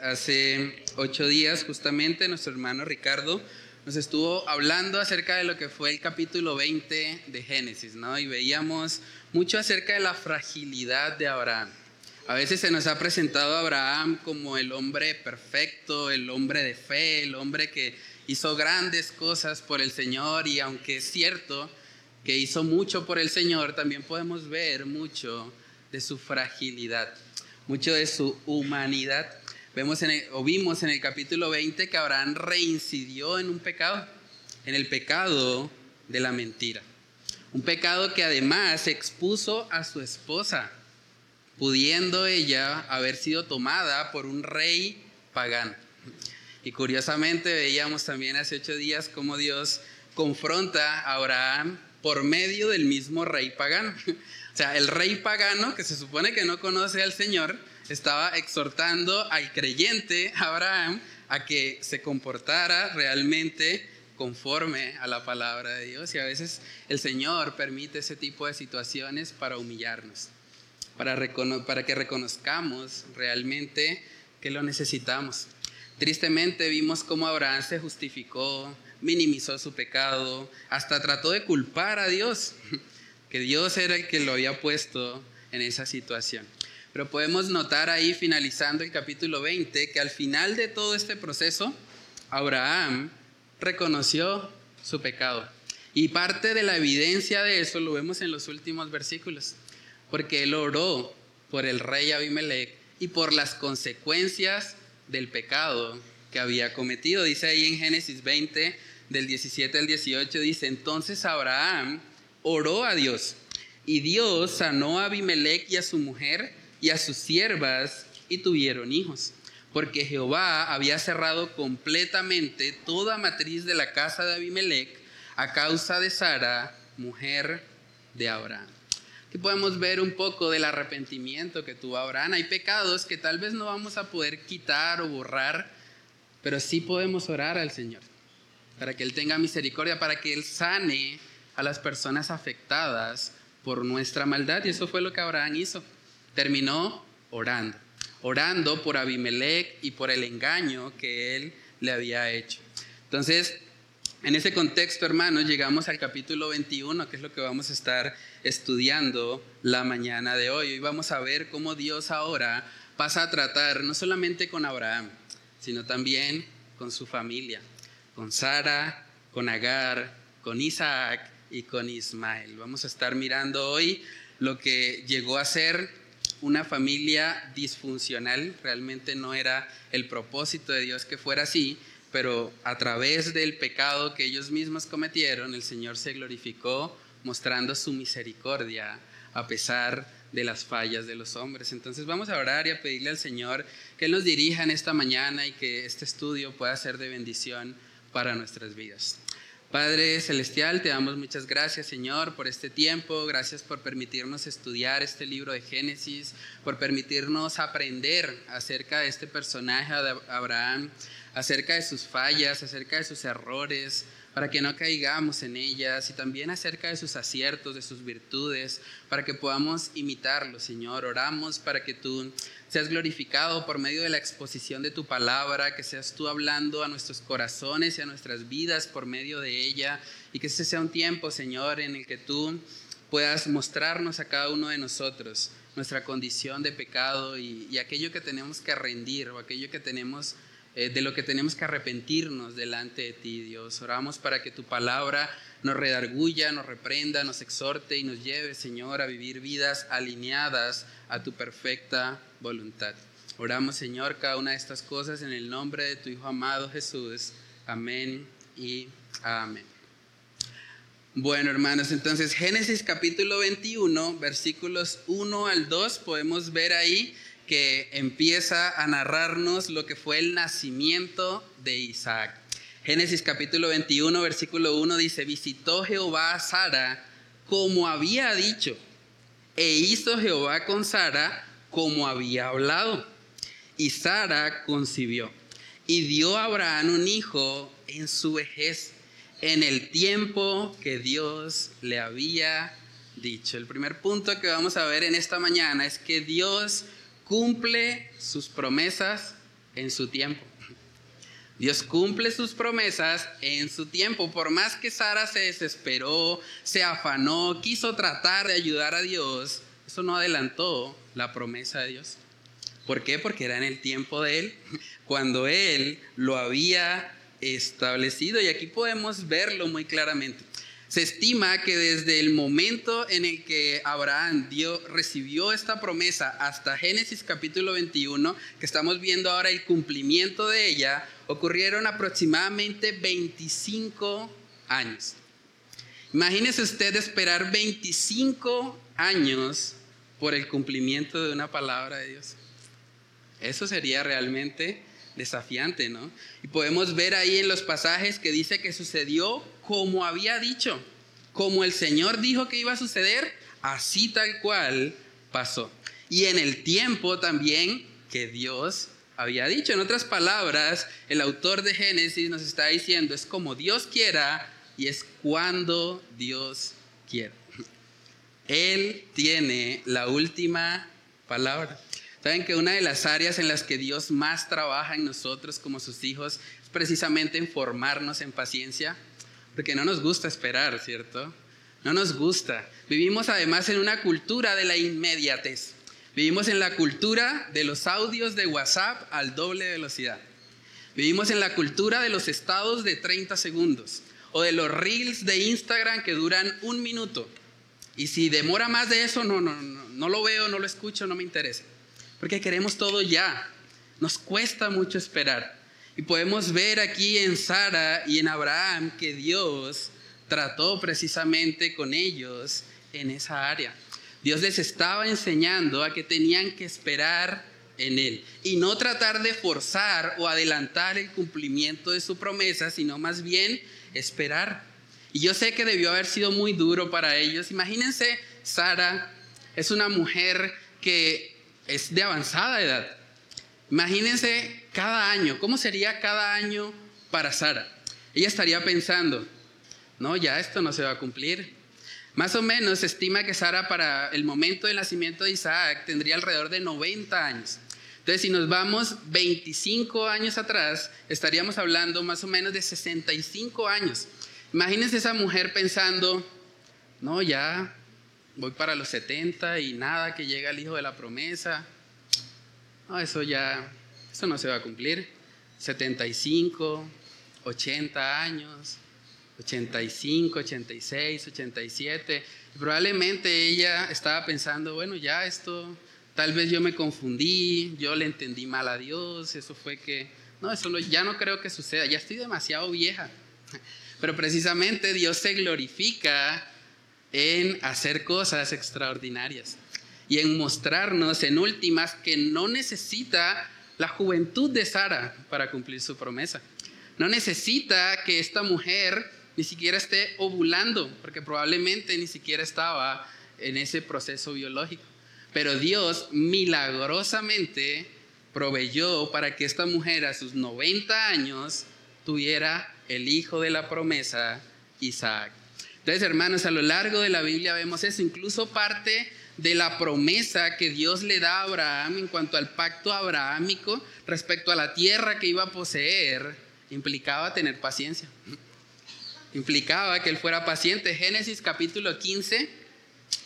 Hace ocho días justamente nuestro hermano Ricardo nos estuvo hablando acerca de lo que fue el capítulo 20 de Génesis, ¿no? Y veíamos mucho acerca de la fragilidad de Abraham. A veces se nos ha presentado a Abraham como el hombre perfecto, el hombre de fe, el hombre que hizo grandes cosas por el Señor y aunque es cierto que hizo mucho por el Señor, también podemos ver mucho de su fragilidad mucho de su humanidad. Vemos o vimos en el capítulo 20 que Abraham reincidió en un pecado, en el pecado de la mentira. Un pecado que además expuso a su esposa, pudiendo ella haber sido tomada por un rey pagano. Y curiosamente veíamos también hace ocho días cómo Dios confronta a Abraham por medio del mismo rey pagano. O sea, el rey pagano, que se supone que no conoce al Señor, estaba exhortando al creyente Abraham a que se comportara realmente conforme a la palabra de Dios. Y a veces el Señor permite ese tipo de situaciones para humillarnos, para, que reconozcamos realmente que lo necesitamos. Tristemente vimos cómo Abraham se justificó, minimizó su pecado, hasta trató de culpar a Dios que Dios era el que lo había puesto en esa situación. Pero podemos notar ahí, finalizando el capítulo 20, que al final de todo este proceso, Abraham reconoció su pecado. Y parte de la evidencia de eso lo vemos en los últimos versículos, porque él oró por el rey Abimelech y por las consecuencias del pecado que había cometido. Dice ahí en Génesis 20, del 17 al 18, dice, entonces Abraham oró a Dios. Y Dios sanó a Abimelech y a su mujer y a sus siervas y tuvieron hijos. Porque Jehová había cerrado completamente toda matriz de la casa de Abimelech a causa de Sara, mujer de Abraham. Aquí podemos ver un poco del arrepentimiento que tuvo Abraham. Hay pecados que tal vez no vamos a poder quitar o borrar, pero sí podemos orar al Señor para que Él tenga misericordia, para que Él sane a las personas afectadas por nuestra maldad. Y eso fue lo que Abraham hizo. Terminó orando, orando por Abimelech y por el engaño que él le había hecho. Entonces, en ese contexto, hermanos, llegamos al capítulo 21, que es lo que vamos a estar estudiando la mañana de hoy. Y vamos a ver cómo Dios ahora pasa a tratar no solamente con Abraham, sino también con su familia, con Sara, con Agar, con Isaac y con Ismael. Vamos a estar mirando hoy lo que llegó a ser una familia disfuncional. Realmente no era el propósito de Dios que fuera así, pero a través del pecado que ellos mismos cometieron, el Señor se glorificó mostrando su misericordia a pesar de las fallas de los hombres. Entonces vamos a orar y a pedirle al Señor que nos dirija en esta mañana y que este estudio pueda ser de bendición para nuestras vidas. Padre Celestial, te damos muchas gracias, Señor, por este tiempo. Gracias por permitirnos estudiar este libro de Génesis, por permitirnos aprender acerca de este personaje de Abraham, acerca de sus fallas, acerca de sus errores, para que no caigamos en ellas, y también acerca de sus aciertos, de sus virtudes, para que podamos imitarlo, Señor. Oramos para que tú seas glorificado por medio de la exposición de tu palabra, que seas tú hablando a nuestros corazones y a nuestras vidas por medio de ella, y que ese sea un tiempo, Señor, en el que tú puedas mostrarnos a cada uno de nosotros nuestra condición de pecado y, aquello que tenemos que rendir o aquello que tenemos eh, de lo que tenemos que arrepentirnos delante de ti, Dios. Oramos para que tu palabra nos redarguya, nos reprenda, nos exhorte y nos lleve, Señor, a vivir vidas alineadas a tu perfecta voluntad. Oramos, Señor, cada una de estas cosas en el nombre de tu Hijo amado Jesús. Amén y amén. Bueno, hermanos, entonces Génesis capítulo 21, versículos 1 al 2, podemos ver ahí que empieza a narrarnos lo que fue el nacimiento de Isaac. Génesis capítulo 21, versículo 1 dice, visitó Jehová a Sara como había dicho, e hizo Jehová con Sara como había hablado. Y Sara concibió y dio a Abraham un hijo en su vejez, en el tiempo que Dios le había dicho. El primer punto que vamos a ver en esta mañana es que Dios cumple sus promesas en su tiempo. Dios cumple sus promesas en su tiempo. Por más que Sara se desesperó, se afanó, quiso tratar de ayudar a Dios, eso no adelantó la promesa de Dios. ¿Por qué? Porque era en el tiempo de Él, cuando Él lo había establecido. Y aquí podemos verlo muy claramente. Se estima que desde el momento en el que Abraham dio, recibió esta promesa hasta Génesis capítulo 21, que estamos viendo ahora el cumplimiento de ella, ocurrieron aproximadamente 25 años. Imagínese usted esperar 25 años por el cumplimiento de una palabra de Dios. Eso sería realmente desafiante, ¿no? Y podemos ver ahí en los pasajes que dice que sucedió como había dicho, como el Señor dijo que iba a suceder, así tal cual pasó. Y en el tiempo también que Dios había dicho. En otras palabras, el autor de Génesis nos está diciendo, es como Dios quiera y es cuando Dios quiera. Él tiene la última palabra. Saben que una de las áreas en las que Dios más trabaja en nosotros como sus hijos es precisamente en formarnos en paciencia, porque no nos gusta esperar, ¿cierto? No nos gusta. Vivimos además en una cultura de la inmediatez. Vivimos en la cultura de los audios de WhatsApp al doble velocidad. Vivimos en la cultura de los estados de 30 segundos o de los reels de Instagram que duran un minuto. Y si demora más de eso, no, no, no, no lo veo, no lo escucho, no me interesa porque queremos todo ya. Nos cuesta mucho esperar. Y podemos ver aquí en Sara y en Abraham que Dios trató precisamente con ellos en esa área. Dios les estaba enseñando a que tenían que esperar en Él y no tratar de forzar o adelantar el cumplimiento de su promesa, sino más bien esperar. Y yo sé que debió haber sido muy duro para ellos. Imagínense, Sara es una mujer que es de avanzada edad. Imagínense cada año, ¿cómo sería cada año para Sara? Ella estaría pensando, no, ya esto no se va a cumplir. Más o menos se estima que Sara para el momento del nacimiento de Isaac tendría alrededor de 90 años. Entonces, si nos vamos 25 años atrás, estaríamos hablando más o menos de 65 años. Imagínense esa mujer pensando, no, ya voy para los 70 y nada que llega el hijo de la promesa. No, eso ya, eso no se va a cumplir. 75, 80 años, 85, 86, 87. probablemente ella estaba pensando, bueno, ya esto, tal vez yo me confundí, yo le entendí mal a Dios, eso fue que, no, eso ya no creo que suceda, ya estoy demasiado vieja. Pero precisamente Dios se glorifica en hacer cosas extraordinarias y en mostrarnos en últimas que no necesita la juventud de Sara para cumplir su promesa. No necesita que esta mujer ni siquiera esté ovulando, porque probablemente ni siquiera estaba en ese proceso biológico. Pero Dios milagrosamente proveyó para que esta mujer a sus 90 años tuviera el hijo de la promesa, Isaac. Entonces, hermanos, a lo largo de la Biblia vemos eso, incluso parte de la promesa que Dios le da a Abraham en cuanto al pacto abrahámico respecto a la tierra que iba a poseer, implicaba tener paciencia. Implicaba que él fuera paciente. Génesis capítulo 15,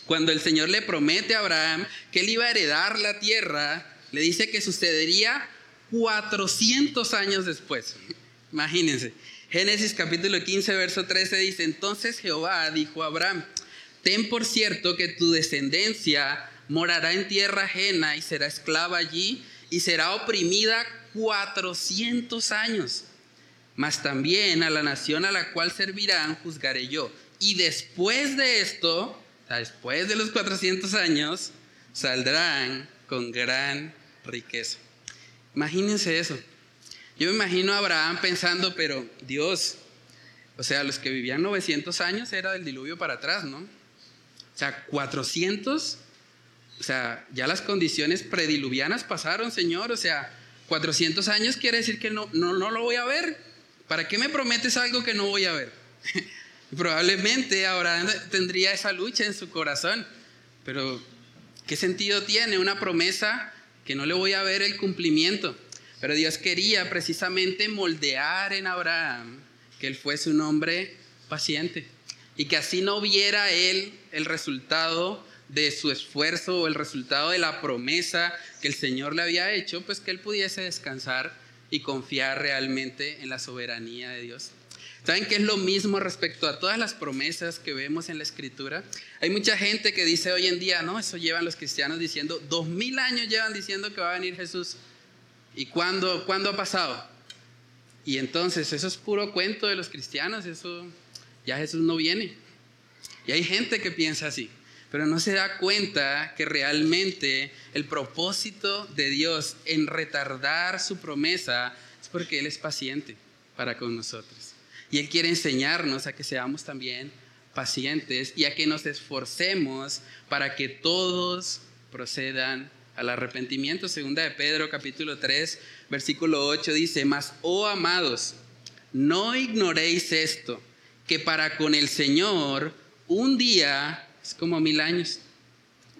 cuando el Señor le promete a Abraham que él iba a heredar la tierra, le dice que sucedería 400 años después. Imagínense. Génesis capítulo 15, verso 13 dice, entonces Jehová dijo a Abraham, ten por cierto que tu descendencia morará en tierra ajena y será esclava allí y será oprimida 400 años. Mas también a la nación a la cual servirán juzgaré yo. Y después de esto, después de los 400 años, saldrán con gran riqueza. Imagínense eso. Yo me imagino a Abraham pensando, pero Dios, o sea, los que vivían 900 años era del diluvio para atrás, ¿no? Sea, 400, o sea, ya las condiciones prediluvianas pasaron, Señor, o sea, 400 años quiere decir que no, no, no lo voy a ver. ¿Para qué me prometes algo que no voy a ver? Probablemente Abraham tendría esa lucha en su corazón, pero ¿qué sentido tiene una promesa que no le voy a ver el cumplimiento? Pero Dios quería precisamente moldear en Abraham que él fuese un hombre paciente y que así no viera él el resultado de su esfuerzo o el resultado de la promesa que el Señor le había hecho, pues que él pudiese descansar y confiar realmente en la soberanía de Dios. ¿Saben que es lo mismo respecto a todas las promesas que vemos en la escritura? Hay mucha gente que dice hoy en día, no, eso llevan los cristianos diciendo, dos mil años llevan diciendo que va a venir Jesús. ¿Y cuándo, cuándo ha pasado? Y entonces eso es puro cuento de los cristianos, eso ya Jesús no viene. Y hay gente que piensa así, pero no se da cuenta que realmente el propósito de Dios en retardar su promesa es porque Él es paciente para con nosotros. Y Él quiere enseñarnos a que seamos también pacientes y a que nos esforcemos para que todos procedan al arrepentimiento. Segunda de Pedro capítulo 3, versículo 8 dice, mas, oh amados, no ignoréis esto, que para con el Señor un día es como mil años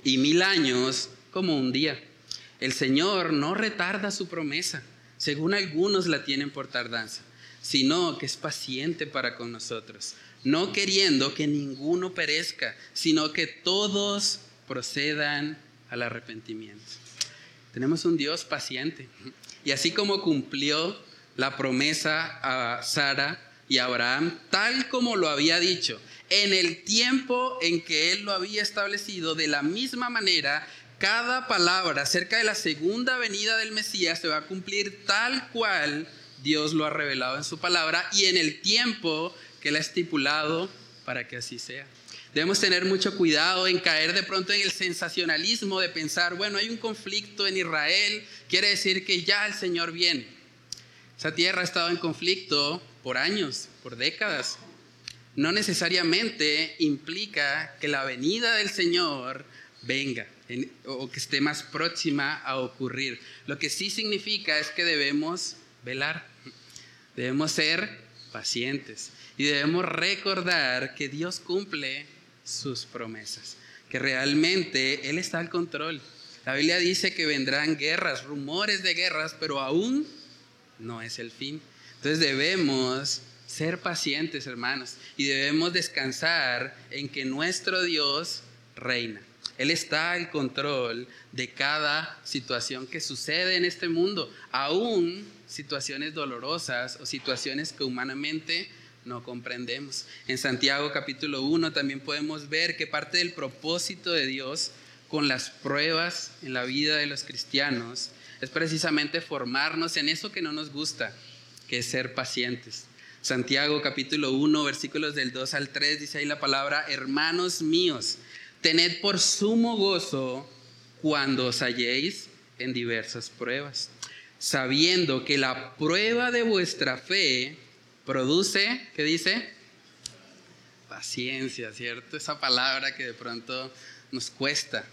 y mil años como un día. El Señor no retarda su promesa, según algunos la tienen por tardanza sino que es paciente para con nosotros, no queriendo que ninguno perezca, sino que todos procedan al arrepentimiento. Tenemos un Dios paciente. Y así como cumplió la promesa a Sara y Abraham, tal como lo había dicho, en el tiempo en que Él lo había establecido, de la misma manera, cada palabra acerca de la segunda venida del Mesías se va a cumplir tal cual Dios lo ha revelado en su palabra y en el tiempo que Él ha estipulado para que así sea. Debemos tener mucho cuidado en caer de pronto en el sensacionalismo de pensar, bueno, hay un conflicto en Israel, quiere decir que ya el Señor viene. Esa tierra ha estado en conflicto por años, por décadas. No necesariamente implica que la venida del Señor venga o que esté más próxima a ocurrir. Lo que sí significa es que debemos velar. Debemos ser pacientes y debemos recordar que Dios cumple sus promesas, que realmente Él está al control. La Biblia dice que vendrán guerras, rumores de guerras, pero aún no es el fin. Entonces debemos ser pacientes, hermanos, y debemos descansar en que nuestro Dios reina. Él está al control de cada situación que sucede en este mundo, aún situaciones dolorosas o situaciones que humanamente no comprendemos. En Santiago capítulo 1 también podemos ver que parte del propósito de Dios con las pruebas en la vida de los cristianos es precisamente formarnos en eso que no nos gusta, que es ser pacientes. Santiago capítulo 1 versículos del 2 al 3 dice ahí la palabra, hermanos míos, tened por sumo gozo cuando os halléis en diversas pruebas sabiendo que la prueba de vuestra fe produce, ¿qué dice? Paciencia, ¿cierto? Esa palabra que de pronto nos cuesta.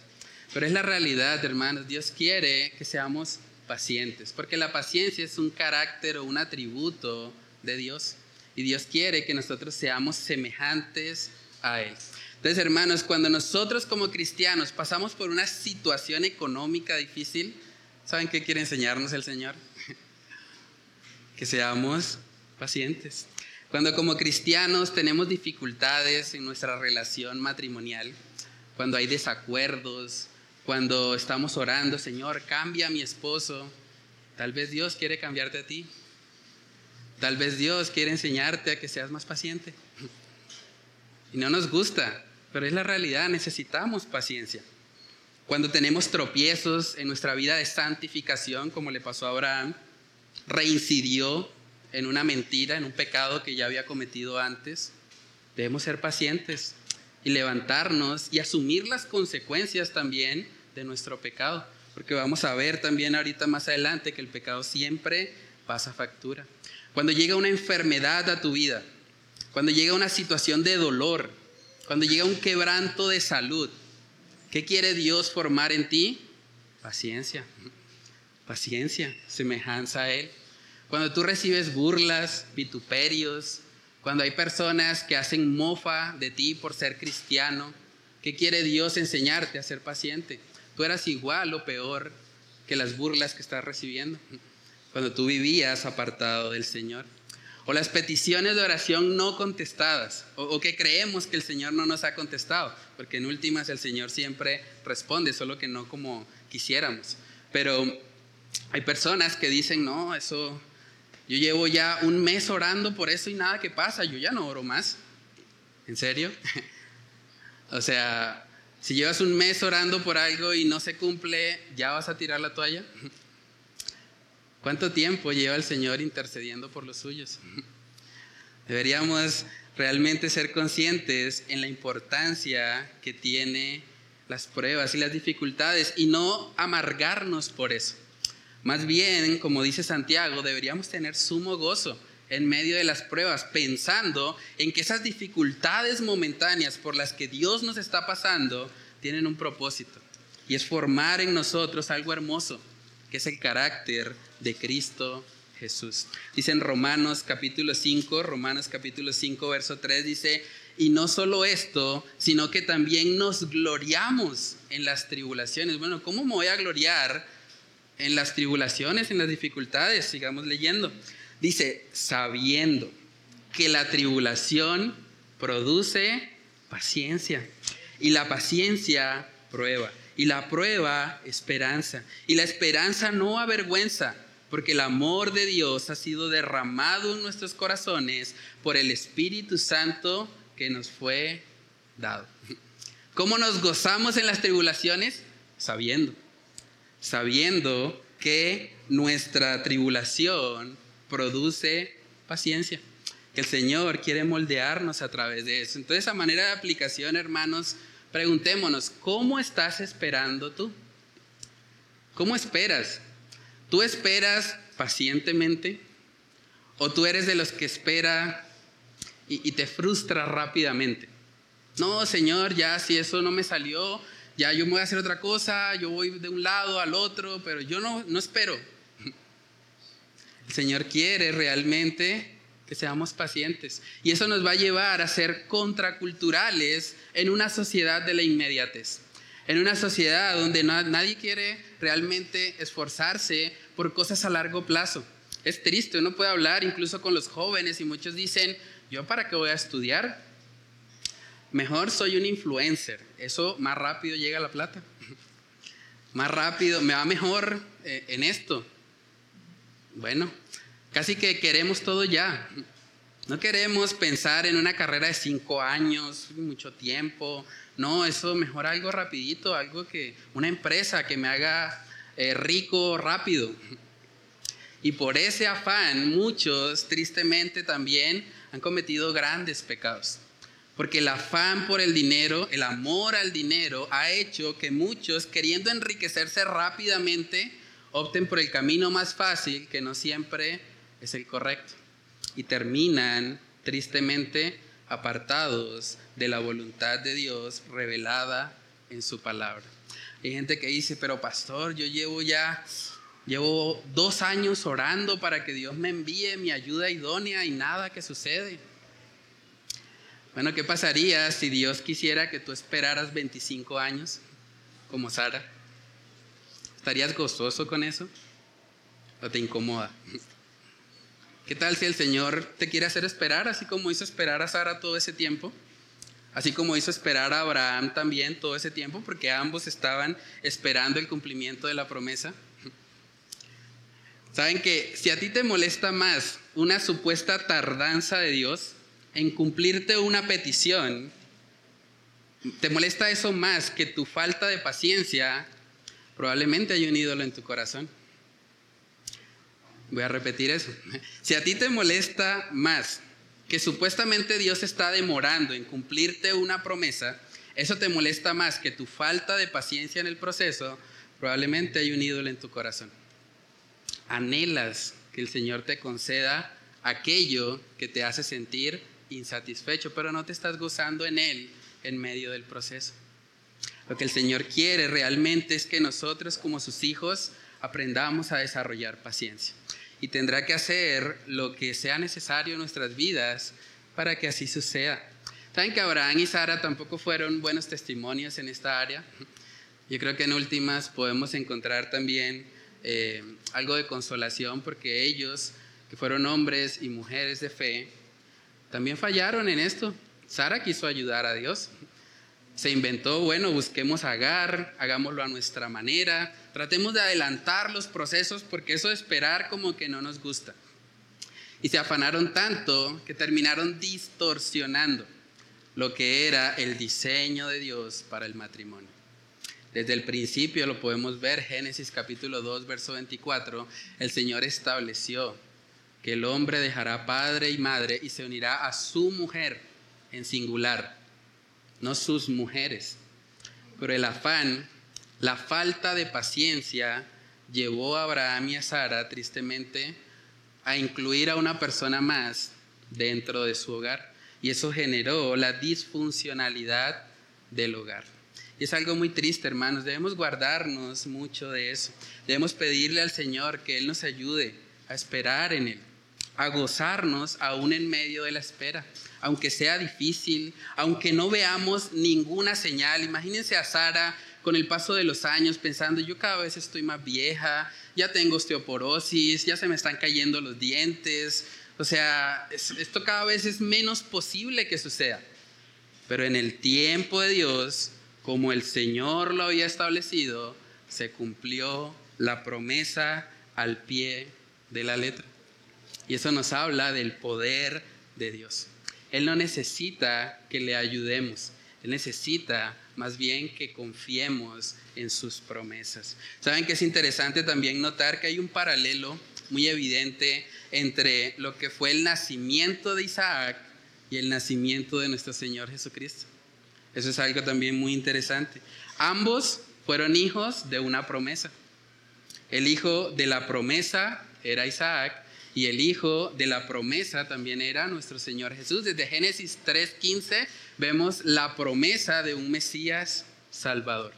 Pero es la realidad, hermanos. Dios quiere que seamos pacientes, porque la paciencia es un carácter o un atributo de Dios. Y Dios quiere que nosotros seamos semejantes a Él. Entonces, hermanos, cuando nosotros como cristianos pasamos por una situación económica difícil, ¿Saben qué quiere enseñarnos el Señor? que seamos pacientes. Cuando como cristianos tenemos dificultades en nuestra relación matrimonial, cuando hay desacuerdos, cuando estamos orando, Señor, cambia a mi esposo, tal vez Dios quiere cambiarte a ti. Tal vez Dios quiere enseñarte a que seas más paciente. Y no nos gusta, pero es la realidad, necesitamos paciencia. Cuando tenemos tropiezos en nuestra vida de santificación, como le pasó a Abraham, reincidió en una mentira, en un pecado que ya había cometido antes, debemos ser pacientes y levantarnos y asumir las consecuencias también nuestro pecado, porque vamos a ver también ahorita más adelante que el pecado siempre pasa factura. Cuando llega una enfermedad a tu vida, cuando llega una situación de dolor, cuando llega un quebranto de salud, ¿Qué quiere Dios formar en ti? Paciencia. Paciencia, semejanza a Él. Cuando tú recibes burlas, vituperios, cuando hay personas que hacen mofa de ti por ser cristiano, ¿qué quiere Dios enseñarte a ser paciente? Tú eras igual o peor que las burlas que estás recibiendo. cuando tú vivías apartado del Señor. O las peticiones de oración no contestadas, o, que creemos que el Señor no nos ha contestado, porque en últimas el Señor siempre responde, solo que no como quisiéramos. Pero hay personas que dicen, no, eso, yo llevo ya un mes orando por eso y nada que pasa, yo ya no oro más. ¿En serio? o sea, si llevas un mes orando por algo y no se cumple, ¿ya vas a tirar la toalla? ¿Cuánto tiempo lleva el Señor intercediendo por los suyos? Deberíamos realmente ser conscientes en la importancia que tiene las pruebas y las dificultades y no amargarnos por eso. Más bien, como dice Santiago, deberíamos tener sumo gozo en medio de las pruebas, pensando en que esas dificultades momentáneas por las que Dios nos está pasando tienen un propósito y es formar en nosotros algo hermoso, que es el carácter de Cristo Jesús. Dice en Romanos capítulo 5, Romanos capítulo 5, verso 3, dice, y no solo esto, sino que también nos gloriamos en las tribulaciones. Bueno, ¿cómo me voy a gloriar en las tribulaciones, en las dificultades? Sigamos leyendo. Dice, sabiendo que la tribulación produce paciencia y la paciencia prueba y la prueba esperanza y la esperanza no avergüenza porque el amor de Dios ha sido derramado en nuestros corazones por el Espíritu Santo que nos fue dado. ¿Cómo nos gozamos en las tribulaciones? Sabiendo, sabiendo que nuestra tribulación produce paciencia, que el Señor quiere moldearnos a través de eso. Entonces, a manera de aplicación, hermanos, preguntémonos, ¿cómo estás esperando tú? ¿Cómo esperas? ¿Tú esperas pacientemente? ¿O tú eres de los que espera y, te frustra rápidamente. No, Señor, ya si eso no me salió, ya yo me voy a hacer otra cosa, yo voy de un lado al otro, pero yo no, no espero. El Señor quiere realmente que seamos pacientes. Y eso nos va a llevar a ser contraculturales en una sociedad de la inmediatez. En una sociedad donde nadie quiere realmente esforzarse por cosas a largo plazo. Es triste, uno puede hablar incluso con los jóvenes y muchos dicen, ¿Yo para qué voy a estudiar? Mejor soy un influencer. Eso más rápido llega a la plata. Más rápido, me va mejor eh, en esto. Bueno, casi que queremos todo ya. No queremos pensar en una carrera de cinco años, mucho tiempo. No, eso mejor algo rapidito, algo que, una empresa que me haga eh, rico rápido. Y por ese afán, muchos tristemente también han cometido grandes pecados. Porque el afán por el dinero, el amor al dinero, ha hecho que muchos, queriendo enriquecerse rápidamente, opten por el camino más fácil, que no siempre es el correcto. Y terminan, tristemente, apartados de la voluntad de Dios revelada en su palabra. Hay gente que dice, pero pastor, yo llevo ya Llevo dos años orando para que Dios me envíe mi ayuda idónea y nada que sucede. Bueno, ¿qué pasaría si Dios quisiera que tú esperaras 25 años como Sara? ¿Estarías gozoso con eso? ¿O te incomoda? ¿Qué tal si el Señor te quiere hacer esperar, así como hizo esperar a Sara todo ese tiempo? Así como hizo esperar a Abraham también todo ese tiempo, porque ambos estaban esperando el cumplimiento de la promesa. Saben que si a ti te molesta más una supuesta tardanza de Dios en cumplirte una petición, te molesta eso más que tu falta de paciencia, probablemente hay un ídolo en tu corazón. Voy a repetir eso. Si a ti te molesta más que supuestamente Dios está demorando en cumplirte una promesa, eso te molesta más que tu falta de paciencia en el proceso, probablemente hay un ídolo en tu corazón anhelas que el Señor te conceda aquello que te hace sentir insatisfecho, pero no te estás gozando en Él en medio del proceso. Lo que el Señor quiere realmente es que nosotros como sus hijos aprendamos a desarrollar paciencia. Y tendrá que hacer lo que sea necesario en nuestras vidas para que así suceda. Saben que Abraham y Sara tampoco fueron buenos testimonios en esta área. Yo creo que en últimas podemos encontrar también eh, algo de consolación porque ellos, que fueron hombres y mujeres de fe, también fallaron en esto. Sara quiso ayudar a Dios. Se inventó, bueno, busquemos Agar, hagámoslo a nuestra manera, tratemos de adelantar los procesos porque eso de esperar como que no nos gusta. Y se afanaron tanto que terminaron distorsionando lo que era el diseño de Dios para el matrimonio. Desde el principio lo podemos ver, Génesis capítulo 2, verso 24, el Señor estableció que el hombre dejará padre y madre y se unirá a su mujer en singular, no sus mujeres. Pero el afán, la falta de paciencia llevó a Abraham y a Sara tristemente a incluir a una persona más dentro de su hogar. Y eso generó la disfuncionalidad del hogar. Y es algo muy triste, hermanos. Debemos guardarnos mucho de eso. Debemos pedirle al Señor que Él nos ayude a esperar en Él, a gozarnos aún en medio de la espera, aunque sea difícil, aunque no veamos ninguna señal. Imagínense a Sara con el paso de los años pensando, yo cada vez estoy más vieja, ya tengo osteoporosis, ya se me están cayendo los dientes, o sea, esto cada vez es menos posible que suceda. Pero en el tiempo de Dios, como el Señor lo había establecido, se cumplió la promesa al pie de la letra. Y eso nos habla del poder de Dios. Él no necesita que le ayudemos, Él necesita más bien que confiemos en sus promesas. Saben que es interesante también notar que hay un paralelo muy evidente entre lo que fue el nacimiento de Isaac y el nacimiento de nuestro Señor Jesucristo. Eso es algo también muy interesante. Ambos fueron hijos de una promesa. El hijo de la promesa era Isaac y el hijo de la promesa también era nuestro Señor Jesús. Desde Génesis 3.15 vemos la promesa de un Mesías Salvador.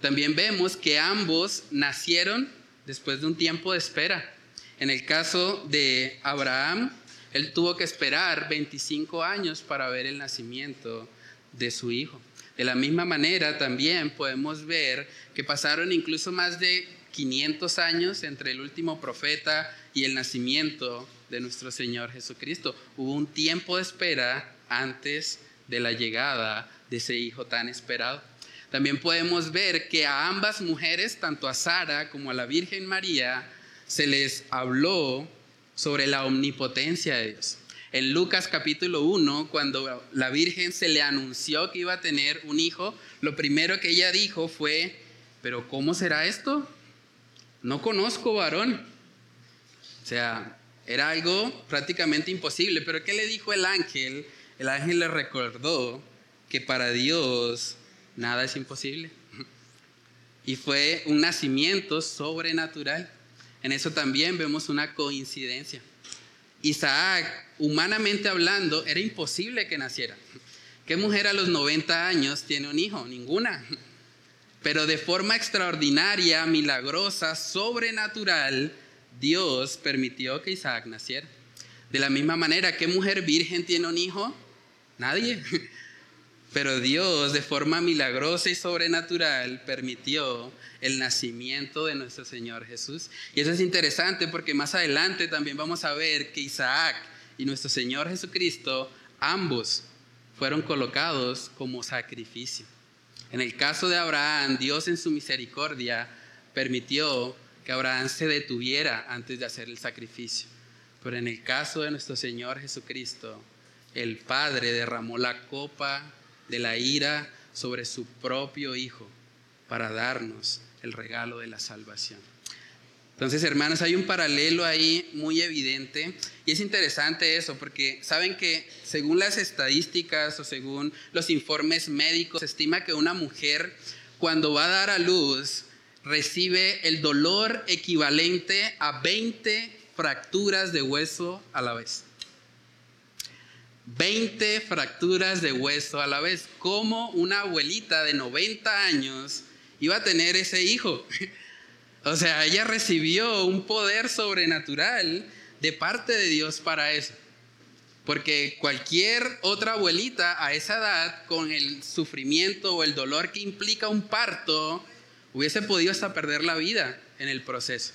También vemos que ambos nacieron después de un tiempo de espera. En el caso de Abraham, él tuvo que esperar 25 años para ver el nacimiento de su hijo. De la misma manera, también podemos ver que pasaron incluso más de 500 años entre el último profeta y el nacimiento de nuestro Señor Jesucristo. Hubo un tiempo de espera antes de la llegada de ese hijo tan esperado. También podemos ver que a ambas mujeres, tanto a Sara como a la Virgen María, se les habló sobre la omnipotencia de Dios. En Lucas capítulo 1, cuando la Virgen se le anunció que iba a tener un hijo, lo primero que ella dijo fue, pero ¿cómo será esto? No conozco varón. O sea, era algo prácticamente imposible, pero ¿qué le dijo el ángel? El ángel le recordó que para Dios nada es imposible. Y fue un nacimiento sobrenatural. En eso también vemos una coincidencia. Isaac, humanamente hablando, era imposible que naciera. ¿Qué mujer a los 90 años tiene un hijo? Ninguna. Pero de forma extraordinaria, milagrosa, sobrenatural, Dios permitió que Isaac naciera. De la misma manera, ¿qué mujer virgen tiene un hijo? Nadie. Pero Dios, de forma milagrosa y sobrenatural, permitió el nacimiento de nuestro Señor Jesús. Y eso es interesante porque más adelante también vamos a ver que Isaac y nuestro Señor Jesucristo, ambos fueron colocados como sacrificio. En el caso de Abraham, Dios en su misericordia permitió que Abraham se detuviera antes de hacer el sacrificio. Pero en el caso de nuestro Señor Jesucristo, el Padre derramó la copa de la ira sobre su propio Hijo para darnos el regalo de la salvación. Entonces, hermanos, hay un paralelo ahí muy evidente y es interesante eso porque saben que según las estadísticas o según los informes médicos, se estima que una mujer cuando va a dar a luz recibe el dolor equivalente a 20 fracturas de hueso a la vez. 20 fracturas de hueso a la vez. Como una abuelita de 90 años iba a tener ese hijo. O sea, ella recibió un poder sobrenatural de parte de Dios para eso. Porque cualquier otra abuelita a esa edad, con el sufrimiento o el dolor que implica un parto, hubiese podido hasta perder la vida en el proceso.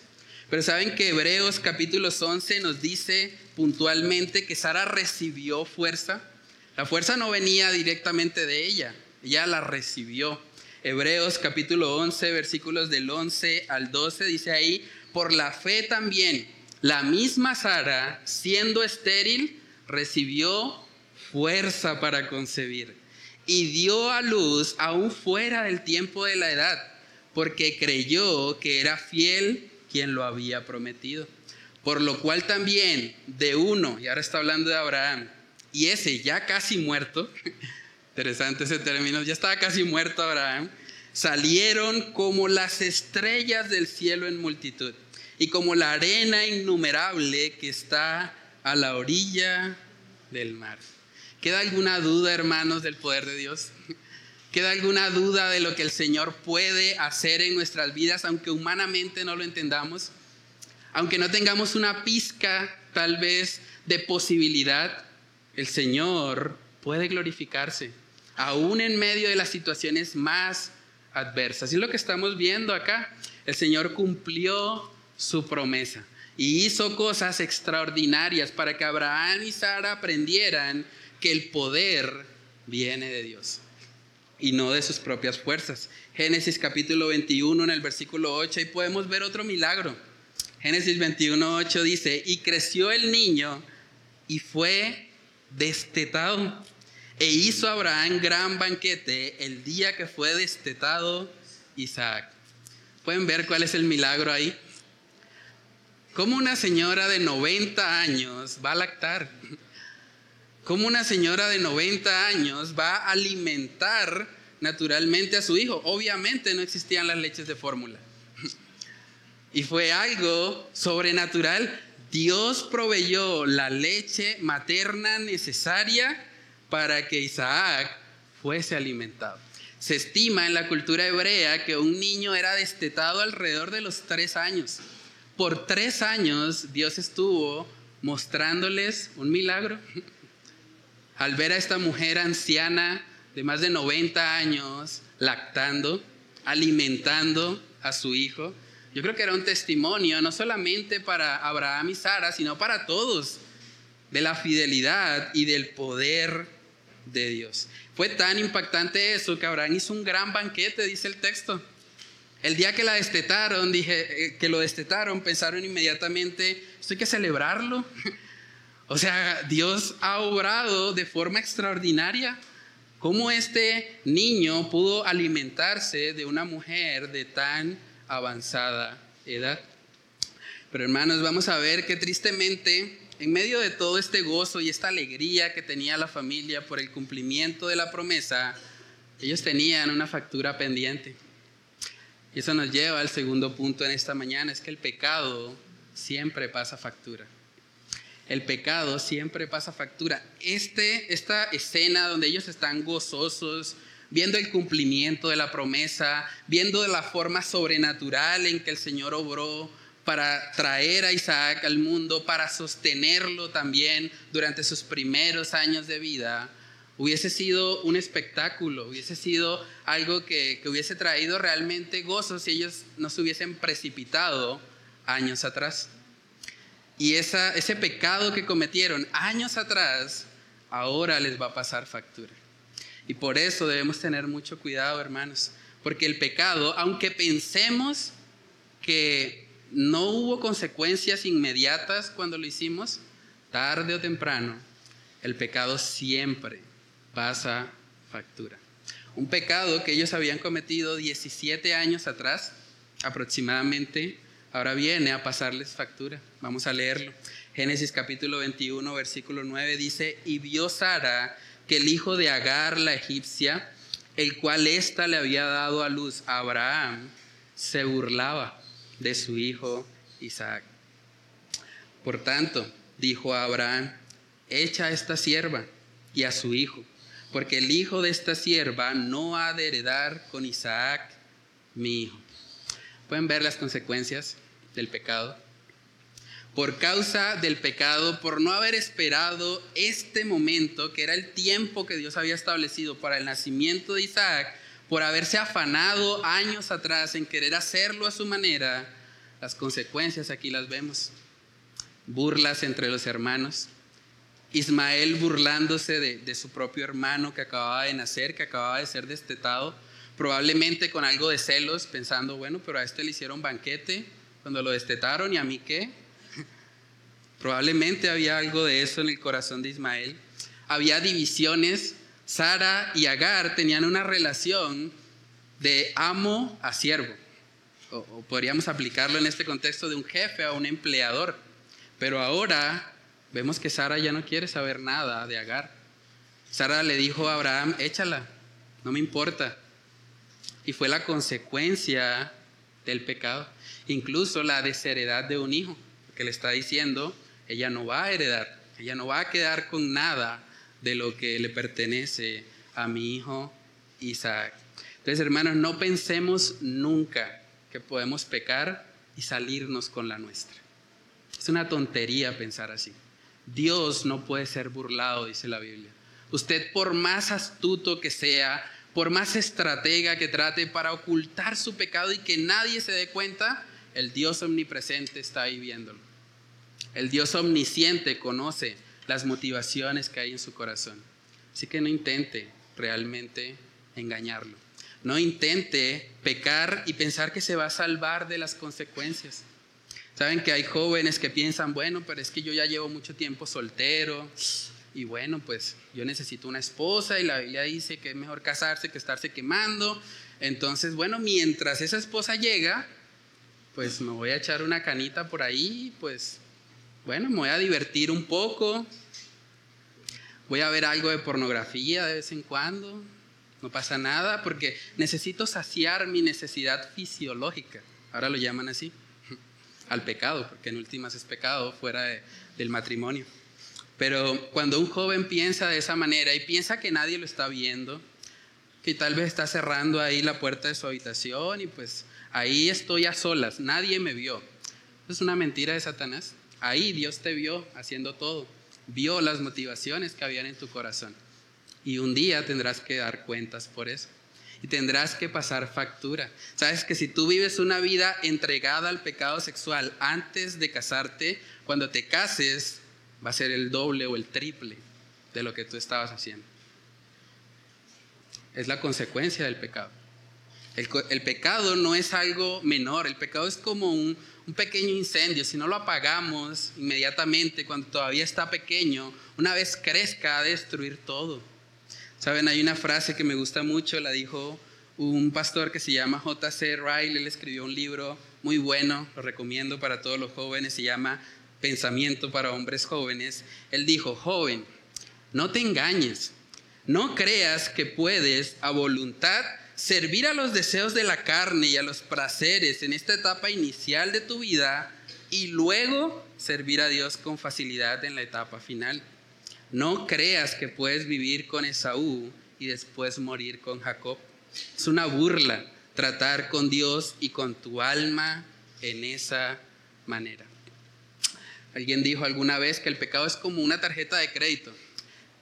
Pero saben que Hebreos capítulo 11 nos dice puntualmente que Sara recibió fuerza. La fuerza no venía directamente de ella, ella la recibió. Hebreos capítulo 11, versículos del 11 al 12, dice ahí, por la fe también, la misma Sara, siendo estéril, recibió fuerza para concebir y dio a luz aún fuera del tiempo de la edad, porque creyó que era fiel quien lo había prometido. Por lo cual también de uno, y ahora está hablando de Abraham, y ese ya casi muerto, interesante ese término, ya estaba casi muerto Abraham, salieron como las estrellas del cielo en multitud y como la arena innumerable que está a la orilla del mar. ¿Queda alguna duda, hermanos, del poder de Dios? ¿Queda alguna duda de lo que el Señor puede hacer en nuestras vidas, aunque humanamente no lo entendamos? Aunque no tengamos una pizca, tal vez, de posibilidad, el Señor puede glorificarse, aún en medio de las situaciones más adversas. Y lo que estamos viendo acá. El Señor cumplió su promesa y hizo cosas extraordinarias para que Abraham y Sara aprendieran que el poder viene de Dios y no de sus propias fuerzas. Génesis capítulo 21 en el versículo 8 y podemos ver otro milagro. Génesis 21, 8 dice, y creció el niño y fue destetado. E hizo Abraham gran banquete el día que fue destetado Isaac. ¿Pueden ver cuál es el milagro ahí? ¿Cómo una señora de 90 años va a lactar? ¿Cómo una señora de 90 años va a alimentar naturalmente a su hijo? Obviamente no existían las leches de fórmula. Y fue algo sobrenatural. Dios proveyó la leche materna necesaria para que Isaac fuese alimentado. Se estima en la cultura hebrea que un niño era destetado alrededor de los tres años. Por tres años Dios estuvo mostrándoles un milagro. Al ver a esta mujer anciana de más de 90 años lactando, alimentando a su hijo, yo creo que era un testimonio no solamente para Abraham y Sara, sino para todos de la fidelidad y del poder de Dios. Fue tan impactante eso que Abraham hizo un gran banquete, dice el texto. El día que la destetaron, dije, eh, que lo destetaron, pensaron inmediatamente, esto hay que celebrarlo. O sea, Dios ha obrado de forma extraordinaria. ¿Cómo este niño pudo alimentarse de una mujer de tan avanzada edad? Pero hermanos, vamos a ver que tristemente, en medio de todo este gozo y esta alegría que tenía la familia por el cumplimiento de la promesa, ellos tenían una factura pendiente. Y eso nos lleva al segundo punto en esta mañana, es que el pecado siempre pasa factura. El pecado siempre pasa factura. Este, esta escena donde ellos están gozosos, viendo el cumplimiento de la promesa, viendo la forma sobrenatural en que el Señor obró para traer a Isaac al mundo, para sostenerlo también durante sus primeros años de vida, hubiese sido un espectáculo, hubiese sido algo que, hubiese traído realmente gozo si ellos no se hubiesen precipitado años atrás. Y ese pecado que cometieron años atrás, ahora les va a pasar factura. Y por eso debemos tener mucho cuidado, hermanos, porque el pecado, aunque pensemos que no hubo consecuencias inmediatas cuando lo hicimos, tarde o temprano, el pecado siempre pasa factura. Un pecado que ellos habían cometido 17 años atrás, aproximadamente, ahora viene a pasarles factura. Vamos a leerlo. Génesis capítulo 21, versículo 9 dice, y vio Sara que el hijo de Agar, la egipcia, el cual ésta le había dado a luz a Abraham, se burlaba de su hijo Isaac. Por tanto, dijo a Abraham, echa a esta sierva y a su hijo porque el hijo de esta sierva no ha de heredar con Isaac, mi hijo. Pueden ver las consecuencias del pecado. Por causa del pecado, por no haber esperado este momento, que era el tiempo que Dios había establecido para el nacimiento de Isaac, por haberse afanado años atrás en querer hacerlo a su manera, Las consecuencias aquí las vemos. Burlas entre los hermanos. Ismael burlándose de, su propio hermano que acababa de nacer, que acababa de ser destetado, probablemente con algo de celos, pensando, bueno, pero a este le hicieron banquete cuando lo destetaron y a mí qué. Probablemente había algo de eso en el corazón de Ismael. Había divisiones. Sara y Agar tenían una relación de amo a siervo. O, podríamos aplicarlo en este contexto de un jefe a un empleador. Pero ahora vemos que Sara ya no quiere saber nada de Agar. Sara le dijo a Abraham, échala, no me importa. Y fue la consecuencia del pecado. Incluso la desheredad de un hijo, que le está diciendo, ella no va a heredar, ella no va a quedar con nada de lo que le pertenece a mi hijo Isaac. Entonces, hermanos, no pensemos nunca que podemos pecar y salirnos con la nuestra. Es una tontería pensar así. Dios no puede ser burlado, dice la Biblia. Usted, por más astuto que sea, por más estratega que trate para ocultar su pecado y que nadie se dé cuenta, el Dios omnipresente está ahí viéndolo. El Dios omnisciente conoce las motivaciones que hay en su corazón. Así que no intente realmente engañarlo. No intente pecar y pensar que se va a salvar de las consecuencias. Saben que hay jóvenes que piensan, bueno, pero es que yo ya llevo mucho tiempo soltero y bueno, pues yo necesito una esposa y la Biblia dice que es mejor casarse que estarse quemando. Entonces, bueno, mientras esa esposa llega, pues me voy a echar una canita por ahí, pues bueno, me voy a divertir un poco, voy a ver algo de pornografía de vez en cuando, no pasa nada porque necesito saciar mi necesidad fisiológica, ahora lo llaman así, al pecado, porque en últimas es pecado fuera del matrimonio. Pero cuando un joven piensa de esa manera y piensa que nadie lo está viendo, que tal vez está cerrando ahí la puerta de su habitación y pues ahí estoy a solas, nadie me vio. Es una mentira de Satanás. Ahí Dios te vio haciendo todo, vio las motivaciones que habían en tu corazón. Y un día tendrás que dar cuentas por eso. Y tendrás que pasar factura. Sabes que si tú vives una vida entregada al pecado sexual antes de casarte, cuando te cases va a ser el doble o el triple de lo que tú estabas haciendo. Es la consecuencia del pecado. El, pecado no es algo menor, el pecado es como un, un pequeño incendio, si no lo apagamos inmediatamente cuando todavía está pequeño, una vez crezca a destruir todo. Saben, hay una frase que me gusta mucho, la dijo un pastor que se llama J.C. Ryle, él escribió un libro muy bueno, lo recomiendo para todos los jóvenes, se llama Pensamiento para hombres jóvenes. Él dijo, joven, no te engañes, no creas que puedes a voluntad servir a los deseos de la carne y a los placeres en esta etapa inicial de tu vida y luego servir a Dios con facilidad en la etapa final. No creas que puedes vivir con Esaú y después morir con Jacob. Es una burla tratar con Dios y con tu alma en esa manera. Alguien dijo alguna vez que el pecado es como una tarjeta de crédito.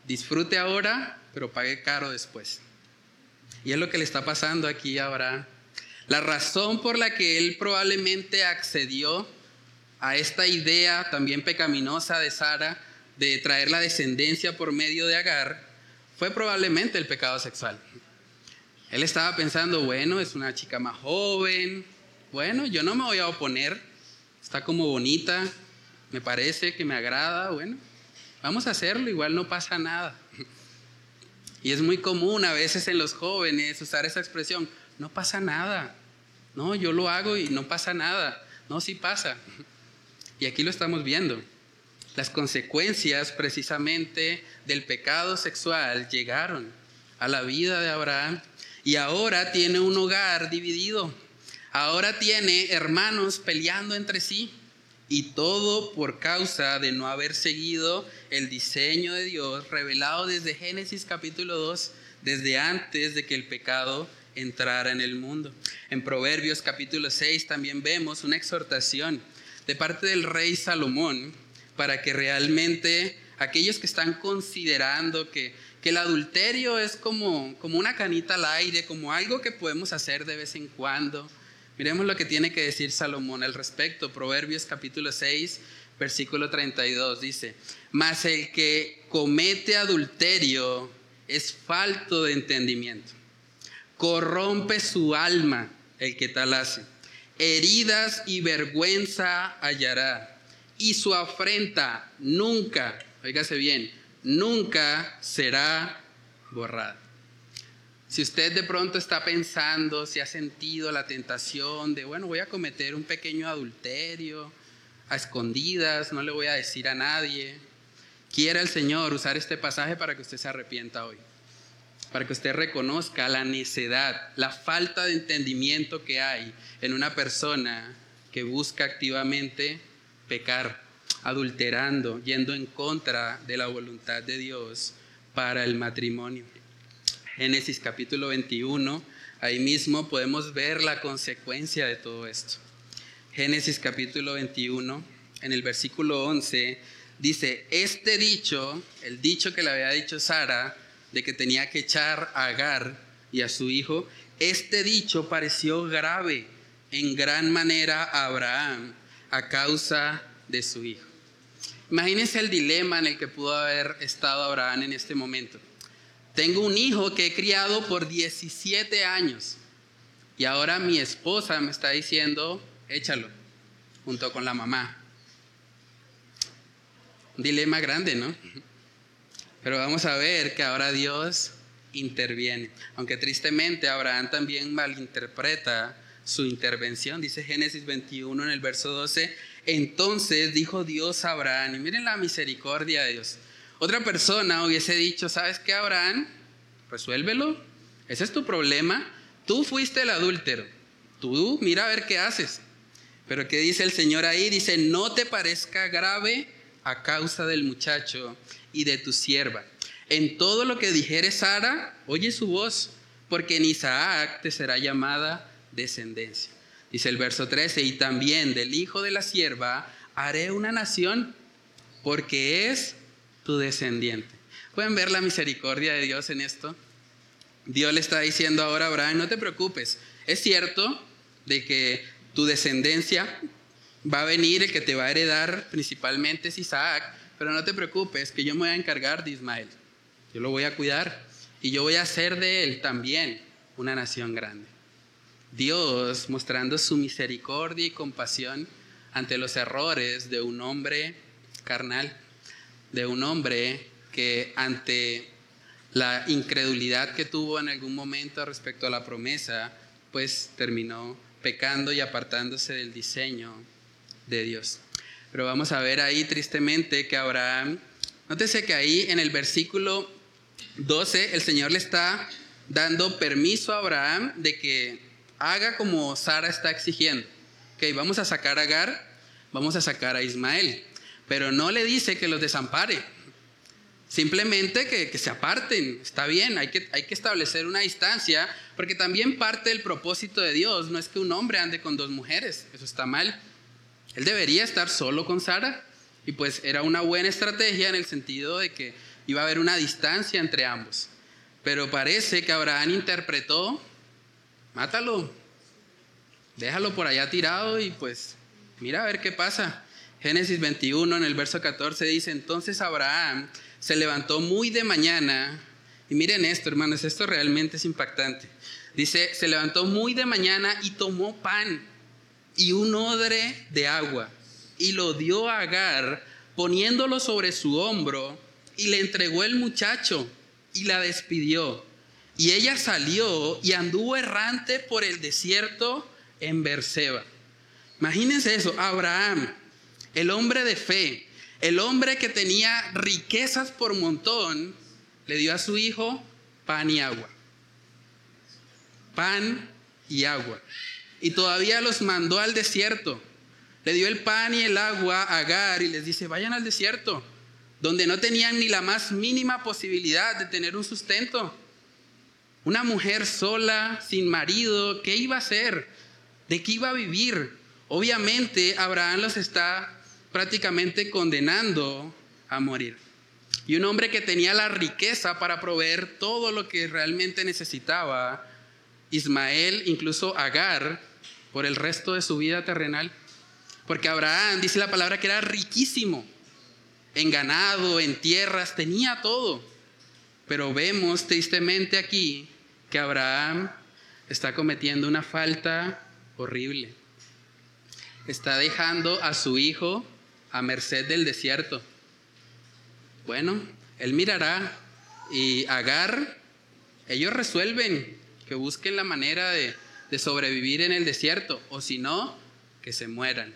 Disfrute ahora, pero pague caro después. Y es lo que le está pasando aquí a Abraham. La razón por la que él probablemente accedió a esta idea también pecaminosa de Sara de traer la descendencia por medio de Agar fue probablemente el pecado sexual. Él estaba pensando, bueno, es una chica más joven, bueno, yo no me voy a oponer, está como bonita, me parece que me agrada, bueno, vamos a hacerlo, igual no pasa nada. Y es muy común a veces en los jóvenes usar esa expresión, no pasa nada. No, yo lo hago y no pasa nada. No, sí pasa. Y aquí lo estamos viendo. Las consecuencias precisamente del pecado sexual llegaron a la vida de Abraham y ahora tiene un hogar dividido. Ahora tiene hermanos peleando entre sí. Y todo por causa de no haber seguido el diseño de Dios revelado desde Génesis capítulo 2, desde antes de que el pecado entrara en el mundo. En Proverbios capítulo 6 también vemos una exhortación de parte del rey Salomón para que realmente aquellos que están considerando que, que el adulterio es como, como una canita al aire, como algo que podemos hacer de vez en cuando, Miremos lo que tiene que decir Salomón al respecto. Proverbios capítulo 6, versículo 32 dice, mas el que comete adulterio es falto de entendimiento. Corrompe su alma el que tal hace. Heridas y vergüenza hallará. Y su afrenta nunca, oígase bien, nunca será borrada. Si usted de pronto está pensando, si ha sentido la tentación de, bueno, voy a cometer un pequeño adulterio a escondidas, no le voy a decir a nadie, quiera el Señor usar este pasaje para que usted se arrepienta hoy, para que usted reconozca la necedad, la falta de entendimiento que hay en una persona que busca activamente pecar, adulterando, yendo en contra de la voluntad de Dios para el matrimonio. Génesis capítulo 21, ahí mismo podemos ver la consecuencia de todo esto. Génesis capítulo 21, en el versículo 11, dice, este dicho, el dicho que le había dicho Sara, de que tenía que echar a Agar y a su hijo, este dicho pareció grave en gran manera a Abraham a causa de su hijo. Imagínense el dilema en el que pudo haber estado Abraham en este momento. Tengo un hijo que he criado por 17 años y ahora mi esposa me está diciendo, échalo, junto con la mamá. Un dilema grande, ¿no? Pero vamos a ver que ahora Dios interviene. Aunque tristemente Abraham también malinterpreta su intervención. Dice Génesis 21 en el verso 12. Entonces dijo Dios a Abraham, y miren la misericordia de Dios. Otra persona hubiese dicho, ¿sabes qué, Abraham? Resuélvelo. Ese es tu problema. Tú fuiste el adúltero. Tú mira a ver qué haces. Pero ¿qué dice el Señor ahí? Dice, no te parezca grave a causa del muchacho y de tu sierva. En todo lo que dijere Sara, oye su voz, porque en Isaac te será llamada descendencia. Dice el verso 13, y también del hijo de la sierva haré una nación, porque es tu descendiente. ¿Pueden ver la misericordia de Dios en esto? Dios le está diciendo ahora a Abraham, no te preocupes, es cierto de que tu descendencia va a venir, el que te va a heredar principalmente es Isaac, pero no te preocupes, que yo me voy a encargar de Ismael. Yo lo voy a cuidar y yo voy a hacer de él también una nación grande. Dios mostrando su misericordia y compasión ante los errores de un hombre carnal de un hombre que ante la incredulidad que tuvo en algún momento respecto a la promesa, pues terminó pecando y apartándose del diseño de Dios. Pero vamos a ver ahí tristemente que Abraham, nótese que ahí en el versículo 12 el Señor le está dando permiso a Abraham de que haga como Sara está exigiendo. Ok, vamos a sacar a Agar, vamos a sacar a Ismael pero no le dice que los desampare. Simplemente que, se aparten, está bien, hay que, hay que establecer una distancia, porque también parte del propósito de Dios no es que un hombre ande con dos mujeres, eso está mal. Él debería estar solo con Sara, y pues era una buena estrategia en el sentido de que iba a haber una distancia entre ambos. Pero parece que Abraham interpretó, mátalo, déjalo por allá tirado y pues mira a ver qué pasa. Génesis 21 en el verso 14 dice, entonces Abraham se levantó muy de mañana, y miren esto hermanos, esto realmente es impactante. Dice, se levantó muy de mañana y tomó pan y un odre de agua y lo dio a Agar poniéndolo sobre su hombro y le entregó el muchacho y la despidió. Y ella salió y anduvo errante por el desierto en Berseba. Imagínense eso, Abraham, el hombre de fe, el hombre que tenía riquezas por montón, le dio a su hijo pan y agua. Pan y agua. Y todavía los mandó al desierto. Le dio el pan y el agua a Agar y les dice, vayan al desierto, donde no tenían ni la más mínima posibilidad de tener un sustento. Una mujer sola, sin marido, ¿qué iba a hacer? ¿De qué iba a vivir? Obviamente Abraham los está prácticamente condenando a morir. Y un hombre que tenía la riqueza para proveer todo lo que realmente necesitaba, Ismael, incluso Agar, por el resto de su vida terrenal. Porque Abraham, dice la palabra, que era riquísimo en ganado, en tierras, tenía todo. Pero vemos tristemente aquí que Abraham está cometiendo una falta horrible. Está dejando a su hijo a merced del desierto. Bueno, él mirará y Agar, ellos resuelven que busquen la manera de, sobrevivir en el desierto, o si no, que se mueran.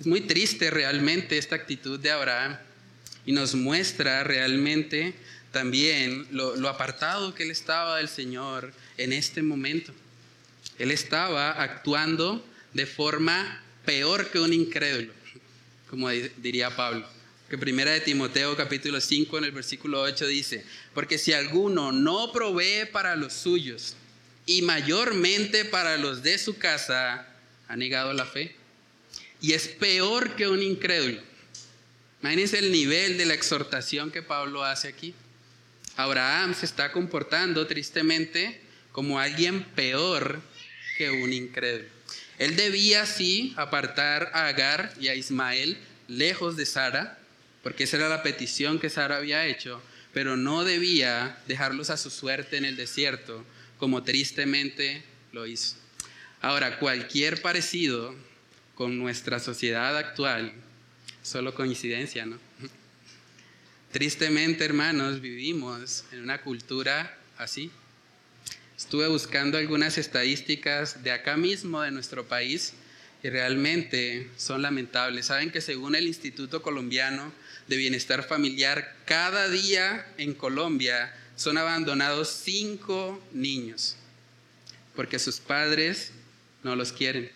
Es muy triste realmente esta actitud de Abraham y nos muestra realmente también lo, apartado que él estaba del Señor en este momento. Él estaba actuando de forma peor que un incrédulo, como diría Pablo. Que primera de Timoteo capítulo 5 en el versículo 8 dice, porque si alguno no provee para los suyos y mayormente para los de su casa, ha negado la fe y es peor que un incrédulo. Imagínense el nivel de la exhortación que Pablo hace aquí. Abraham se está comportando tristemente como alguien peor que un incrédulo. Él debía sí apartar a Agar y a Ismael lejos de Sara, porque esa era la petición que Sara había hecho, pero no debía dejarlos a su suerte en el desierto, como tristemente lo hizo. Ahora, cualquier parecido con nuestra sociedad actual, solo coincidencia, ¿no? Tristemente, hermanos, vivimos en una cultura así. Estuve buscando algunas estadísticas de acá mismo, de nuestro país, y realmente son lamentables. Saben que según el Instituto Colombiano de Bienestar Familiar, cada día en Colombia son abandonados cinco niños porque sus padres no los quieren.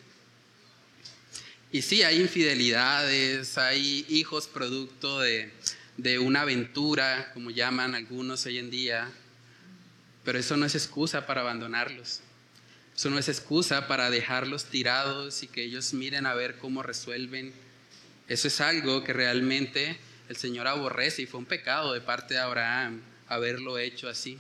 Y sí, hay infidelidades, hay hijos producto de, de una aventura, como llaman algunos hoy en día, pero eso no es excusa para abandonarlos. Eso no es excusa para dejarlos tirados y que ellos miren a ver cómo resuelven. Eso es algo que realmente el Señor aborrece y fue un pecado de parte de Abraham haberlo hecho así.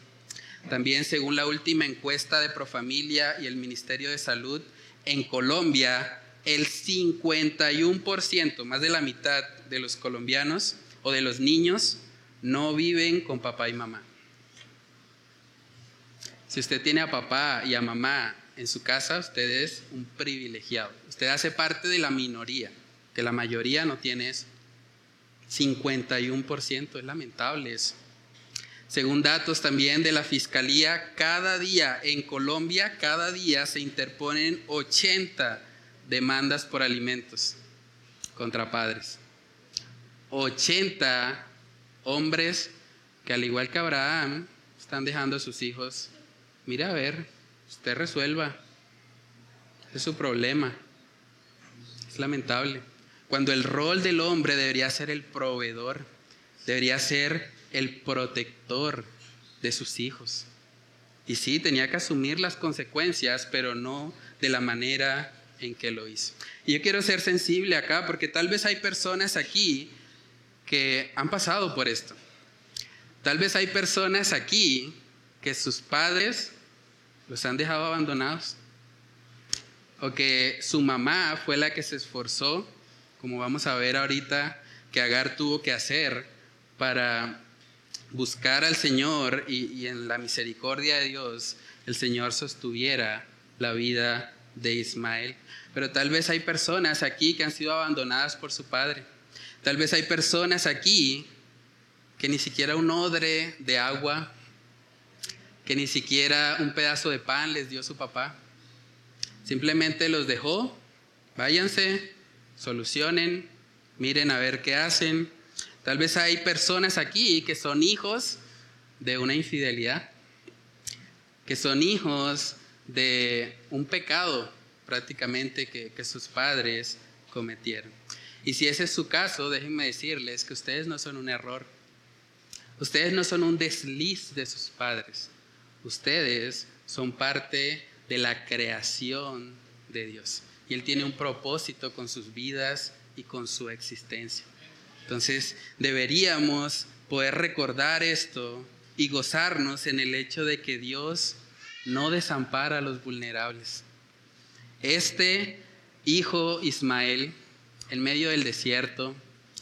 También según la última encuesta de Profamilia y el Ministerio de Salud, en Colombia el 51%, más de la mitad de los colombianos o de los niños no viven con papá y mamá. Si usted tiene a papá y a mamá en su casa, usted es un privilegiado. Usted hace parte de la minoría, que la mayoría no tiene eso. 51%, es lamentable eso. Según datos también de la Fiscalía, cada día en Colombia, cada día se interponen 80 demandas por alimentos contra padres. 80 hombres que al igual que Abraham están dejando a sus hijos. Mira a ver, usted resuelva. es su problema. Es lamentable. Cuando el rol del hombre debería ser el proveedor, debería ser el protector de sus hijos. Y sí, tenía que asumir las consecuencias, pero no de la manera en que lo hizo. Y yo quiero ser sensible acá porque tal vez hay personas aquí que han pasado por esto. Tal vez hay personas aquí que sus padres los han dejado abandonados. O que su mamá fue la que se esforzó, como vamos a ver ahorita que Agar tuvo que hacer para buscar al Señor y, y en la misericordia de Dios el Señor sostuviera la vida de Ismael. Pero tal vez hay personas aquí que han sido abandonadas por su padre. Tal vez hay personas aquí que ni siquiera un odre de agua, que ni siquiera un pedazo de pan les dio su papá. Simplemente los dejó, váyanse, solucionen, miren a ver qué hacen. Tal vez hay personas aquí que son hijos de una infidelidad, que son hijos de un pecado prácticamente que, sus padres cometieron. Y si ese es su caso, déjenme decirles que ustedes no son un error. Ustedes no son un desliz de sus padres. Ustedes son parte de la creación de Dios. Y Él tiene un propósito con sus vidas y con su existencia. Entonces deberíamos poder recordar esto y gozarnos en el hecho de que Dios no desampara a los vulnerables. Este hijo Ismael, en medio del desierto,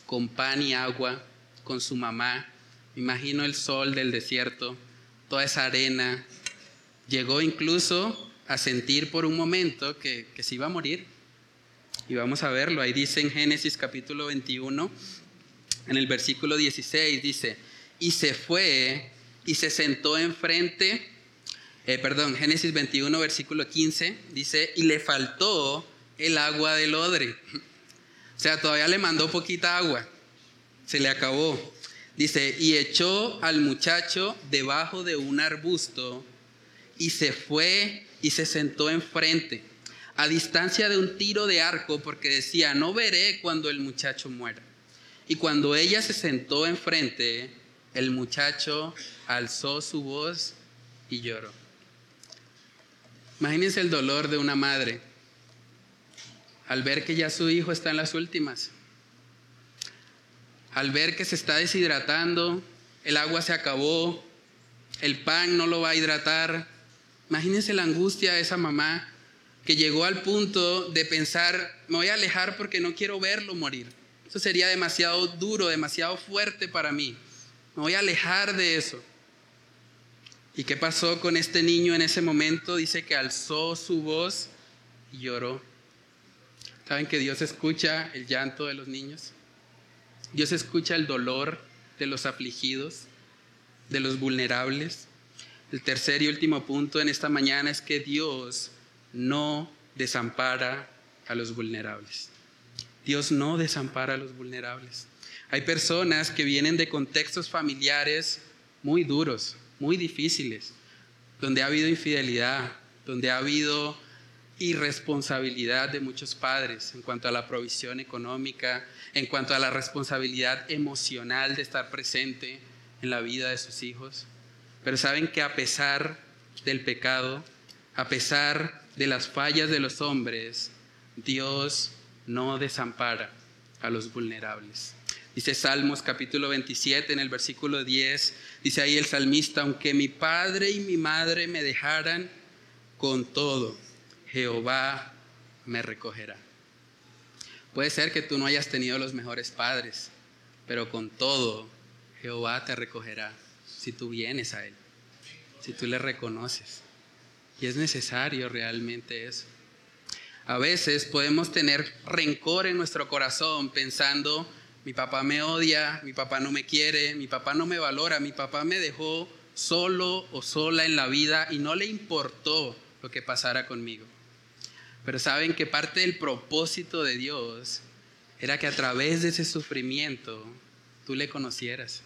con pan y agua, con su mamá, imagino el sol del desierto, toda esa arena, llegó incluso a sentir por un momento que, se iba a morir. Y vamos a verlo, ahí dice en Génesis capítulo 21, en el versículo 16, dice, y se fue y se sentó enfrente, eh, perdón, Génesis 21, versículo 15, dice, y le faltó el agua del odre. O sea, todavía le mandó poquita agua, se le acabó. Dice, y echó al muchacho debajo de un arbusto y se fue y se sentó enfrente, a distancia de un tiro de arco, porque decía, no veré cuando el muchacho muera. Y cuando ella se sentó enfrente, el muchacho alzó su voz y lloró. Imagínense el dolor de una madre al ver que ya su hijo está en las últimas, al ver que se está deshidratando, el agua se acabó, el pan no lo va a hidratar. Imagínense la angustia de esa mamá que llegó al punto de pensar, me voy a alejar porque no quiero verlo morir. Eso sería demasiado duro, demasiado fuerte para mí. Me voy a alejar de eso. ¿Y qué pasó con este niño en ese momento? Dice que alzó su voz y lloró. ¿Saben que Dios escucha el llanto de los niños? Dios escucha el dolor de los afligidos, de los vulnerables. El tercer y último punto en esta mañana es que Dios no desampara a los vulnerables. Dios no desampara a los vulnerables. Hay personas que vienen de contextos familiares muy duros, muy difíciles, donde ha habido infidelidad, donde ha habido irresponsabilidad de muchos padres en cuanto a la provisión económica, en cuanto a la responsabilidad emocional de estar presente en la vida de sus hijos. Pero saben que a pesar del pecado, a pesar de las fallas de los hombres, Dios no desampara a los vulnerables. Dice Salmos capítulo 27 en el versículo 10, dice ahí el salmista, aunque mi padre y mi madre me dejaran, con todo, Jehová me recogerá. Puede ser que tú no hayas tenido los mejores padres, pero con todo, Jehová te recogerá si tú vienes a Él, si tú le reconoces. Y es necesario realmente eso. A veces podemos tener rencor en nuestro corazón pensando, mi papá me odia, mi papá no me quiere, mi papá no me valora, mi papá me dejó solo o sola en la vida y no le importó lo que pasara conmigo. Pero saben que parte del propósito de Dios era que a través de ese sufrimiento tú le conocieras.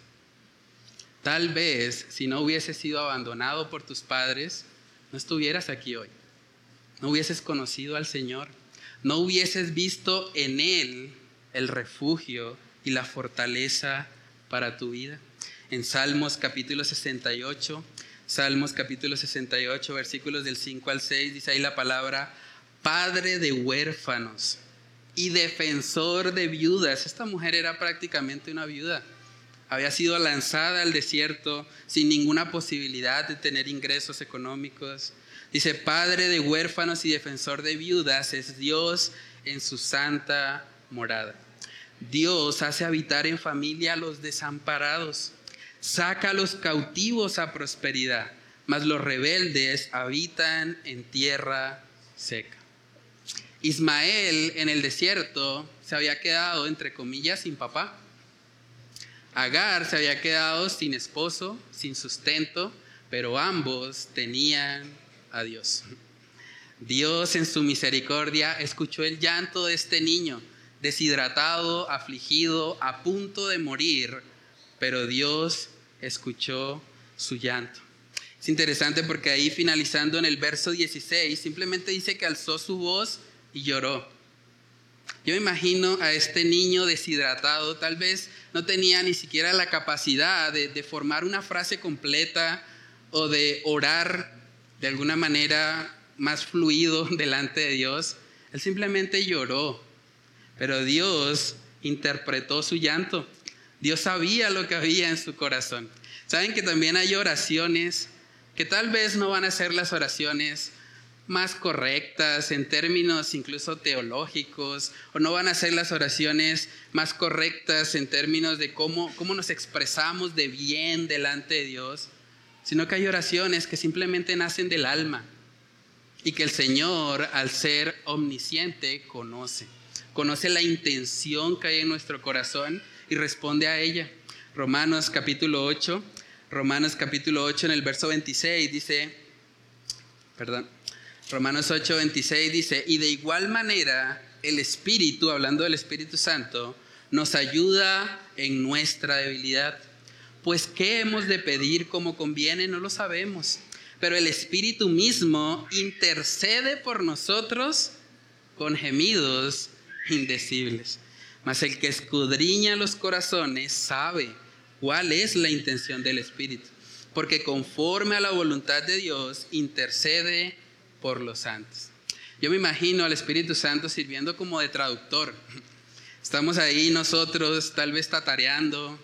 Tal vez si no hubieses sido abandonado por tus padres, no estuvieras aquí hoy. No hubieses conocido al Señor. No hubieses visto en Él el refugio y la fortaleza para tu vida. En Salmos capítulo 68, Salmos capítulo 68, versículos del 5 al 6, dice ahí la palabra, Padre de huérfanos y defensor de viudas. Esta mujer era prácticamente una viuda. Había sido lanzada al desierto sin ninguna posibilidad de tener ingresos económicos. Dice, Padre de huérfanos y defensor de viudas es Dios en su santa morada. Dios hace habitar en familia a los desamparados, saca a los cautivos a prosperidad, mas los rebeldes habitan en tierra seca. Ismael en el desierto se había quedado, entre comillas, sin papá. Agar se había quedado sin esposo, sin sustento, pero ambos tenían a Dios. Dios en su misericordia escuchó el llanto de este niño deshidratado, afligido, a punto de morir, pero Dios escuchó su llanto. Es interesante porque ahí finalizando en el verso 16, simplemente dice que alzó su voz y lloró. Yo me imagino a este niño deshidratado, tal vez no tenía ni siquiera la capacidad de, formar una frase completa o de orar de alguna manera más fluido delante de Dios. Él simplemente lloró pero Dios interpretó su llanto. Dios sabía lo que había en su corazón. Saben que también hay oraciones que tal vez no van a ser las oraciones más correctas en términos incluso teológicos, o no van a ser las oraciones más correctas en términos de cómo, cómo nos expresamos de bien delante de Dios, sino que hay oraciones que simplemente nacen del alma y que el Señor, al ser omnisciente, conoce. Conoce la intención que hay en nuestro corazón y responde a ella. Romanos capítulo 8, Romanos capítulo 8 en el verso 26 dice, perdón, Romanos 8, 26 dice, y de igual manera el Espíritu, hablando del Espíritu Santo, nos ayuda en nuestra debilidad. Pues qué hemos de pedir como conviene, no lo sabemos. Pero el Espíritu mismo intercede por nosotros con gemidos indecibles. Mas el que escudriña los corazones sabe cuál es la intención del Espíritu. Porque conforme a la voluntad de Dios intercede por los santos. Yo me imagino al Espíritu Santo sirviendo como de traductor. Estamos ahí nosotros tal vez tatareando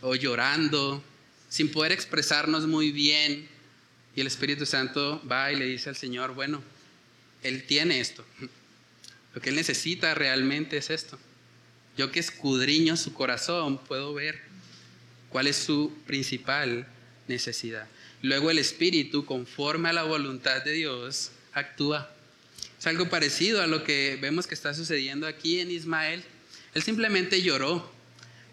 o llorando, sin poder expresarnos muy bien. Y el Espíritu Santo va y le dice al Señor, bueno, Él tiene esto. Lo que Él necesita realmente es esto. Yo que escudriño su corazón puedo ver cuál es su principal necesidad. Luego el Espíritu, conforme a la voluntad de Dios, actúa. Es algo parecido a lo que vemos que está sucediendo aquí en Ismael. Él simplemente lloró,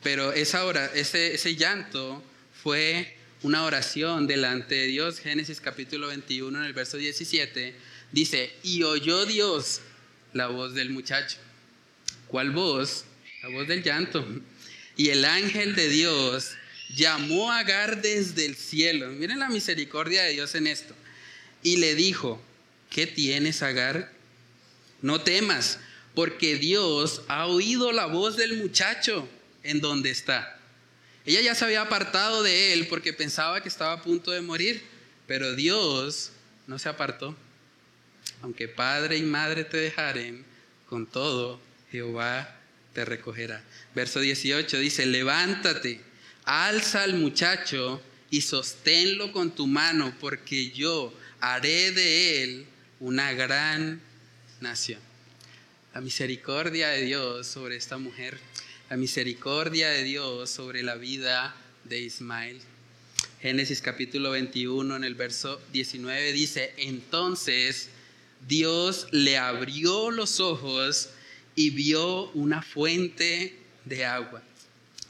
pero esa hora, ese, ese llanto fue una oración delante de Dios. Génesis capítulo 21 en el verso 17 dice, y oyó Dios la voz del muchacho. ¿Cuál voz? La voz del llanto. Y el ángel de Dios llamó a Agar desde el cielo. Miren la misericordia de Dios en esto. Y le dijo, ¿qué tienes, Agar? No temas, porque Dios ha oído la voz del muchacho en donde está. Ella ya se había apartado de él porque pensaba que estaba a punto de morir, pero Dios no se apartó. Aunque padre y madre te dejaren, con todo Jehová te recogerá. Verso 18 dice, levántate alza al muchacho y sosténlo con tu mano, porque yo haré de él una gran nación. La misericordia de Dios sobre esta mujer, la misericordia de Dios sobre la vida de Ismael. Génesis capítulo 21 en el verso 19 dice, entonces Dios le abrió los ojos y vio una fuente de agua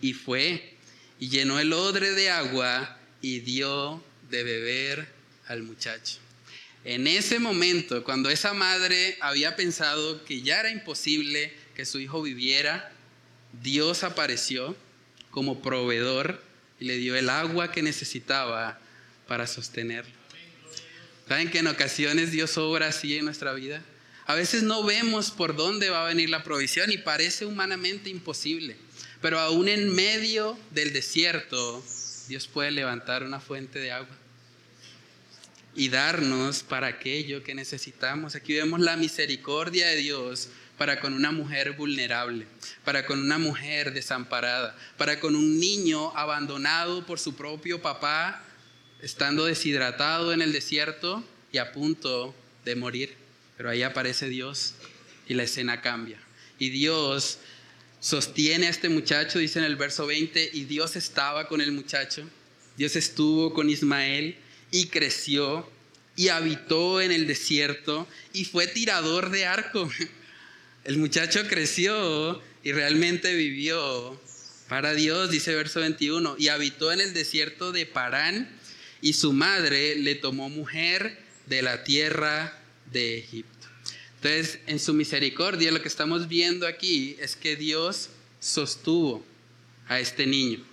y fue y llenó el odre de agua y dio de beber al muchacho. En ese momento, cuando esa madre había pensado que ya era imposible que su hijo viviera, Dios apareció como proveedor y le dio el agua que necesitaba para sostenerlo. ¿Saben que en ocasiones Dios obra así en nuestra vida? A veces no vemos por dónde va a venir la provisión y parece humanamente imposible. Pero aún en medio del desierto, Dios puede levantar una fuente de agua y darnos para aquello que necesitamos. Aquí vemos la misericordia de Dios para con una mujer vulnerable, para con una mujer desamparada, para con un niño abandonado por su propio papá, estando deshidratado en el desierto y a punto de morir. Pero ahí aparece Dios y la escena cambia. Y Dios sostiene a este muchacho, dice en el verso 20, y Dios estaba con el muchacho, Dios estuvo con Ismael y creció y habitó en el desierto y fue tirador de arco. El muchacho creció y realmente vivió para Dios, dice verso 21, y habitó en el desierto de Parán y su madre le tomó mujer de la tierra de Egipto. Entonces, en su misericordia, lo que estamos viendo aquí es que Dios sostuvo a este niño.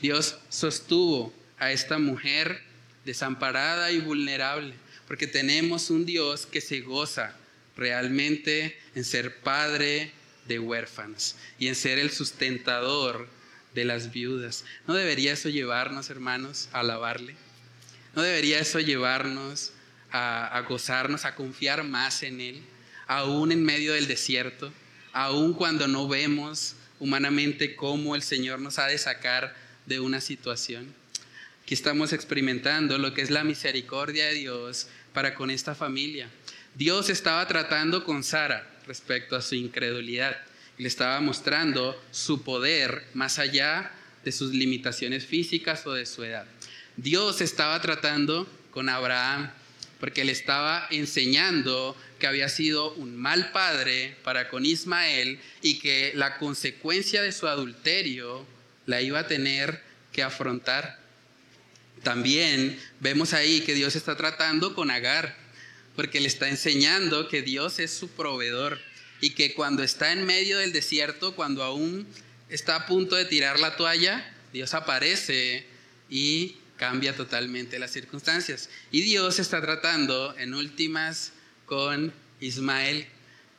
Dios sostuvo a esta mujer desamparada y vulnerable, porque tenemos un Dios que se goza realmente en ser padre de huérfanos y en ser el sustentador de las viudas. ¿No debería eso llevarnos, hermanos, a alabarle? ¿No debería eso llevarnos a, a gozarnos, a confiar más en Él? Aún en medio del desierto, aún cuando no vemos humanamente cómo el Señor nos ha de sacar de una situación. Aquí estamos experimentando lo que es la misericordia de Dios para con esta familia. Dios estaba tratando con Sara respecto a su incredulidad le estaba mostrando su poder más allá de sus limitaciones físicas o de su edad. Dios estaba tratando con Abraham porque le estaba enseñando que había sido un mal padre para con Ismael y que la consecuencia de su adulterio la iba a tener que afrontar. También vemos ahí que Dios está tratando con Agar, porque le está enseñando que Dios es su proveedor y que cuando está en medio del desierto, cuando aún está a punto de tirar la toalla, Dios aparece y cambia totalmente las circunstancias. Y Dios está tratando en últimas con Ismael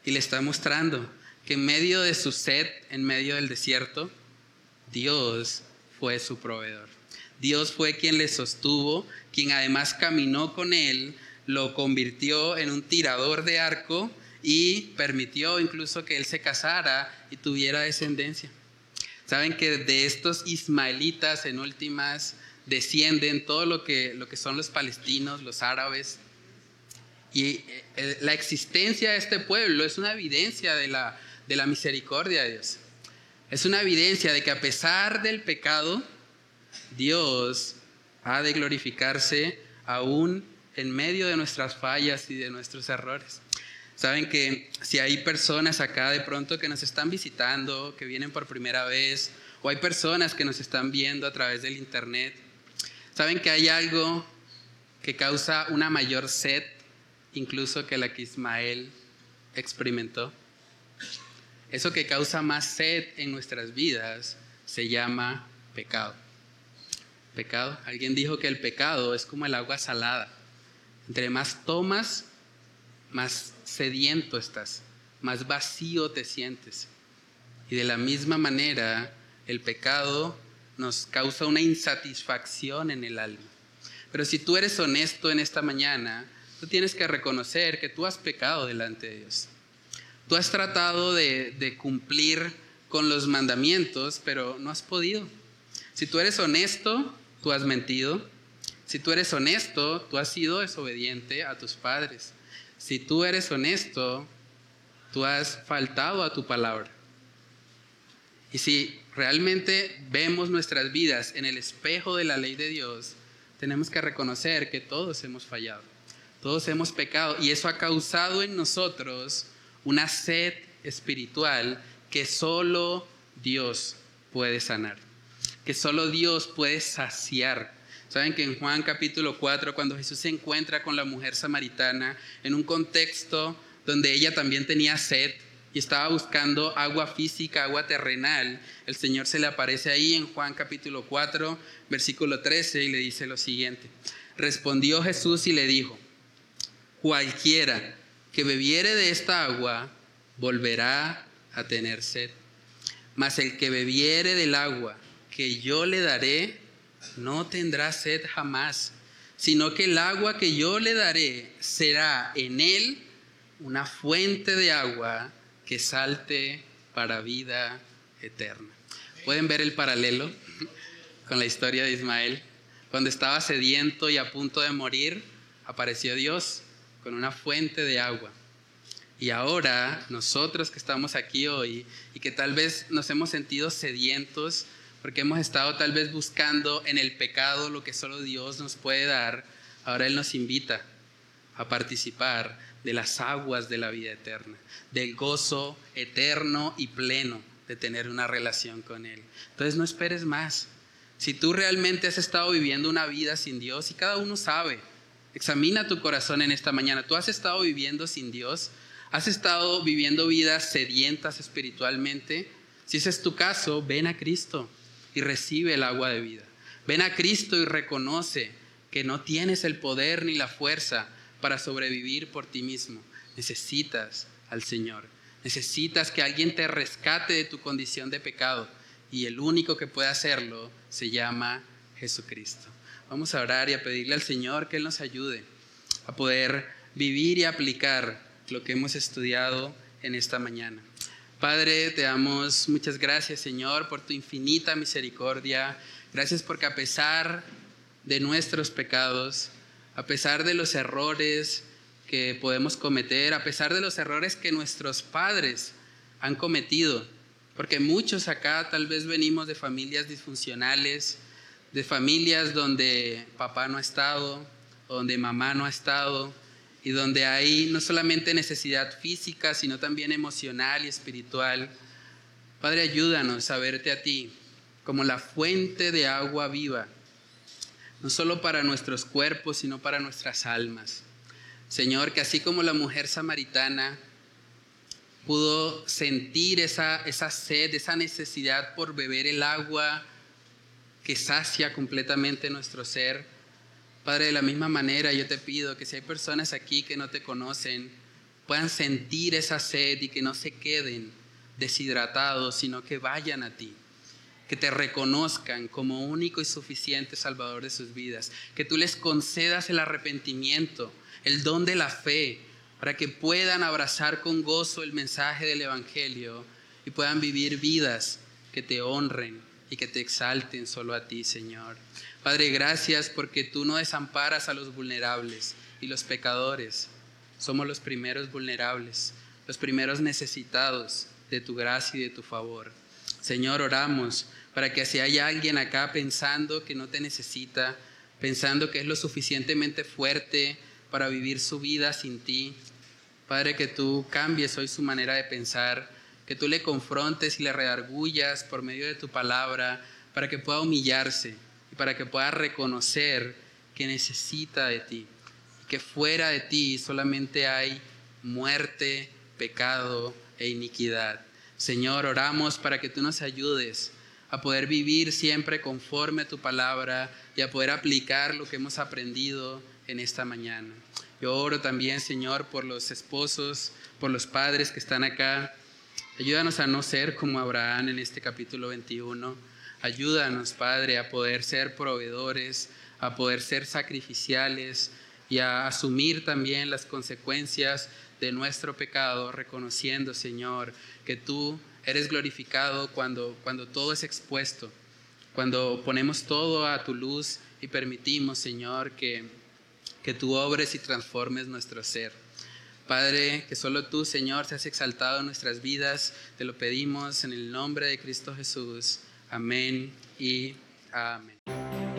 y le está mostrando que en medio de su sed, en medio del desierto, Dios fue su proveedor. Dios fue quien le sostuvo, quien además caminó con él, lo convirtió en un tirador de arco y permitió incluso que él se casara y tuviera descendencia. Saben que de estos ismaelitas en últimas descienden todo lo que, lo que son los palestinos, los árabes. Y eh, la existencia de este pueblo es una evidencia de la, de la misericordia de Dios. Es una evidencia de que a pesar del pecado, Dios ha de glorificarse aún en medio de nuestras fallas y de nuestros errores. Saben que si hay personas acá de pronto que nos están visitando, que vienen por primera vez, o hay personas que nos están viendo a través del internet, saben que hay algo que causa una mayor sed incluso que la que Ismael experimentó. Eso que causa más sed en nuestras vidas se llama pecado. Pecado. Alguien dijo que el pecado es como el agua salada. Entre más tomas, más sediento estás, más vacío te sientes. Y de la misma manera, el pecado nos causa una insatisfacción en el alma. Pero si tú eres honesto en esta mañana, tienes que reconocer que tú has pecado delante de Dios. Tú has tratado de, de cumplir con los mandamientos, pero no has podido. Si tú eres honesto, tú has mentido. Si tú eres honesto, tú has sido desobediente a tus padres. Si tú eres honesto, tú has faltado a tu palabra. Y si realmente vemos nuestras vidas en el espejo de la ley de Dios, tenemos que reconocer que todos hemos fallado, todos hemos pecado y eso ha causado en nosotros una sed espiritual que solo Dios puede sanar, que solo Dios puede saciar Saben que en Juan capítulo 4, cuando Jesús se encuentra con la mujer samaritana en un contexto donde ella también tenía sed y estaba buscando agua física, agua terrenal, el Señor se le aparece ahí en Juan capítulo 4, versículo 13 y le dice lo siguiente. Respondió Jesús y le dijo, cualquiera que bebiere de esta agua volverá a tener sed, mas el que bebiere del agua que yo le daré no tendrá sed jamás, sino que el agua que yo le daré será en él una fuente de agua que salte para vida eterna. ¿Pueden ver el paralelo con la historia de Ismael? Cuando estaba sediento y a punto de morir, apareció Dios con una fuente de agua. Y ahora nosotros que estamos aquí hoy y que tal vez nos hemos sentido sedientos, porque hemos estado tal vez buscando en el pecado lo que solo Dios nos puede dar, ahora Él nos invita a participar de las aguas de la vida eterna, del gozo eterno y pleno de tener una relación con Él. Entonces no esperes más. Si tú realmente has estado viviendo una vida sin Dios, y cada uno sabe, examina tu corazón en esta mañana, tú has estado viviendo sin Dios, has estado viviendo vidas sedientas espiritualmente, si ese es tu caso, ven a Cristo y recibe el agua de vida. Ven a Cristo y reconoce que no tienes el poder ni la fuerza para sobrevivir por ti mismo. Necesitas al Señor. Necesitas que alguien te rescate de tu condición de pecado. Y el único que puede hacerlo se llama Jesucristo. Vamos a orar y a pedirle al Señor que Él nos ayude a poder vivir y aplicar lo que hemos estudiado en esta mañana. Padre, te damos muchas gracias, Señor, por tu infinita misericordia. Gracias porque a pesar de nuestros pecados, a pesar de los errores que podemos cometer, a pesar de los errores que nuestros padres han cometido. Porque muchos acá tal vez venimos de familias disfuncionales, de familias donde papá no ha estado, donde mamá no ha estado, y donde hay no solamente necesidad física, sino también emocional y espiritual. Padre, ayúdanos a verte a ti como la fuente de agua viva, no solo para nuestros cuerpos, sino para nuestras almas. Señor, que así como la mujer samaritana pudo sentir esa, esa sed, esa necesidad por beber el agua que sacia completamente nuestro ser, Padre, de la misma manera yo te pido que si hay personas aquí que no te conocen, puedan sentir esa sed y que no se queden deshidratados, sino que vayan a ti, que te reconozcan como único y suficiente Salvador de sus vidas, que tú les concedas el arrepentimiento, el don de la fe, para que puedan abrazar con gozo el mensaje del Evangelio y puedan vivir vidas que te honren y que te exalten solo a ti, Señor. Padre, gracias porque tú no desamparas a los vulnerables y los pecadores. Somos los primeros vulnerables, los primeros necesitados de tu gracia y de tu favor. Señor, oramos para que si hay alguien acá pensando que no te necesita, pensando que es lo suficientemente fuerte para vivir su vida sin ti, Padre, que tú cambies hoy su manera de pensar, que tú le confrontes y le redargullas por medio de tu palabra para que pueda humillarse y para que pueda reconocer que necesita de ti, que fuera de ti solamente hay muerte, pecado e iniquidad. Señor, oramos para que tú nos ayudes a poder vivir siempre conforme a tu palabra y a poder aplicar lo que hemos aprendido en esta mañana. Yo oro también, Señor, por los esposos, por los padres que están acá. Ayúdanos a no ser como Abraham en este capítulo 21 Ayúdanos, Padre, a poder ser proveedores, a poder ser sacrificiales y a asumir también las consecuencias de nuestro pecado, reconociendo, Señor, que tú eres glorificado cuando, cuando todo es expuesto, cuando ponemos todo a tu luz y permitimos, Señor, que, que tú obres y transformes nuestro ser. Padre, que solo tú, Señor, seas exaltado en nuestras vidas, te lo pedimos en el nombre de Cristo Jesús. Amén y amén.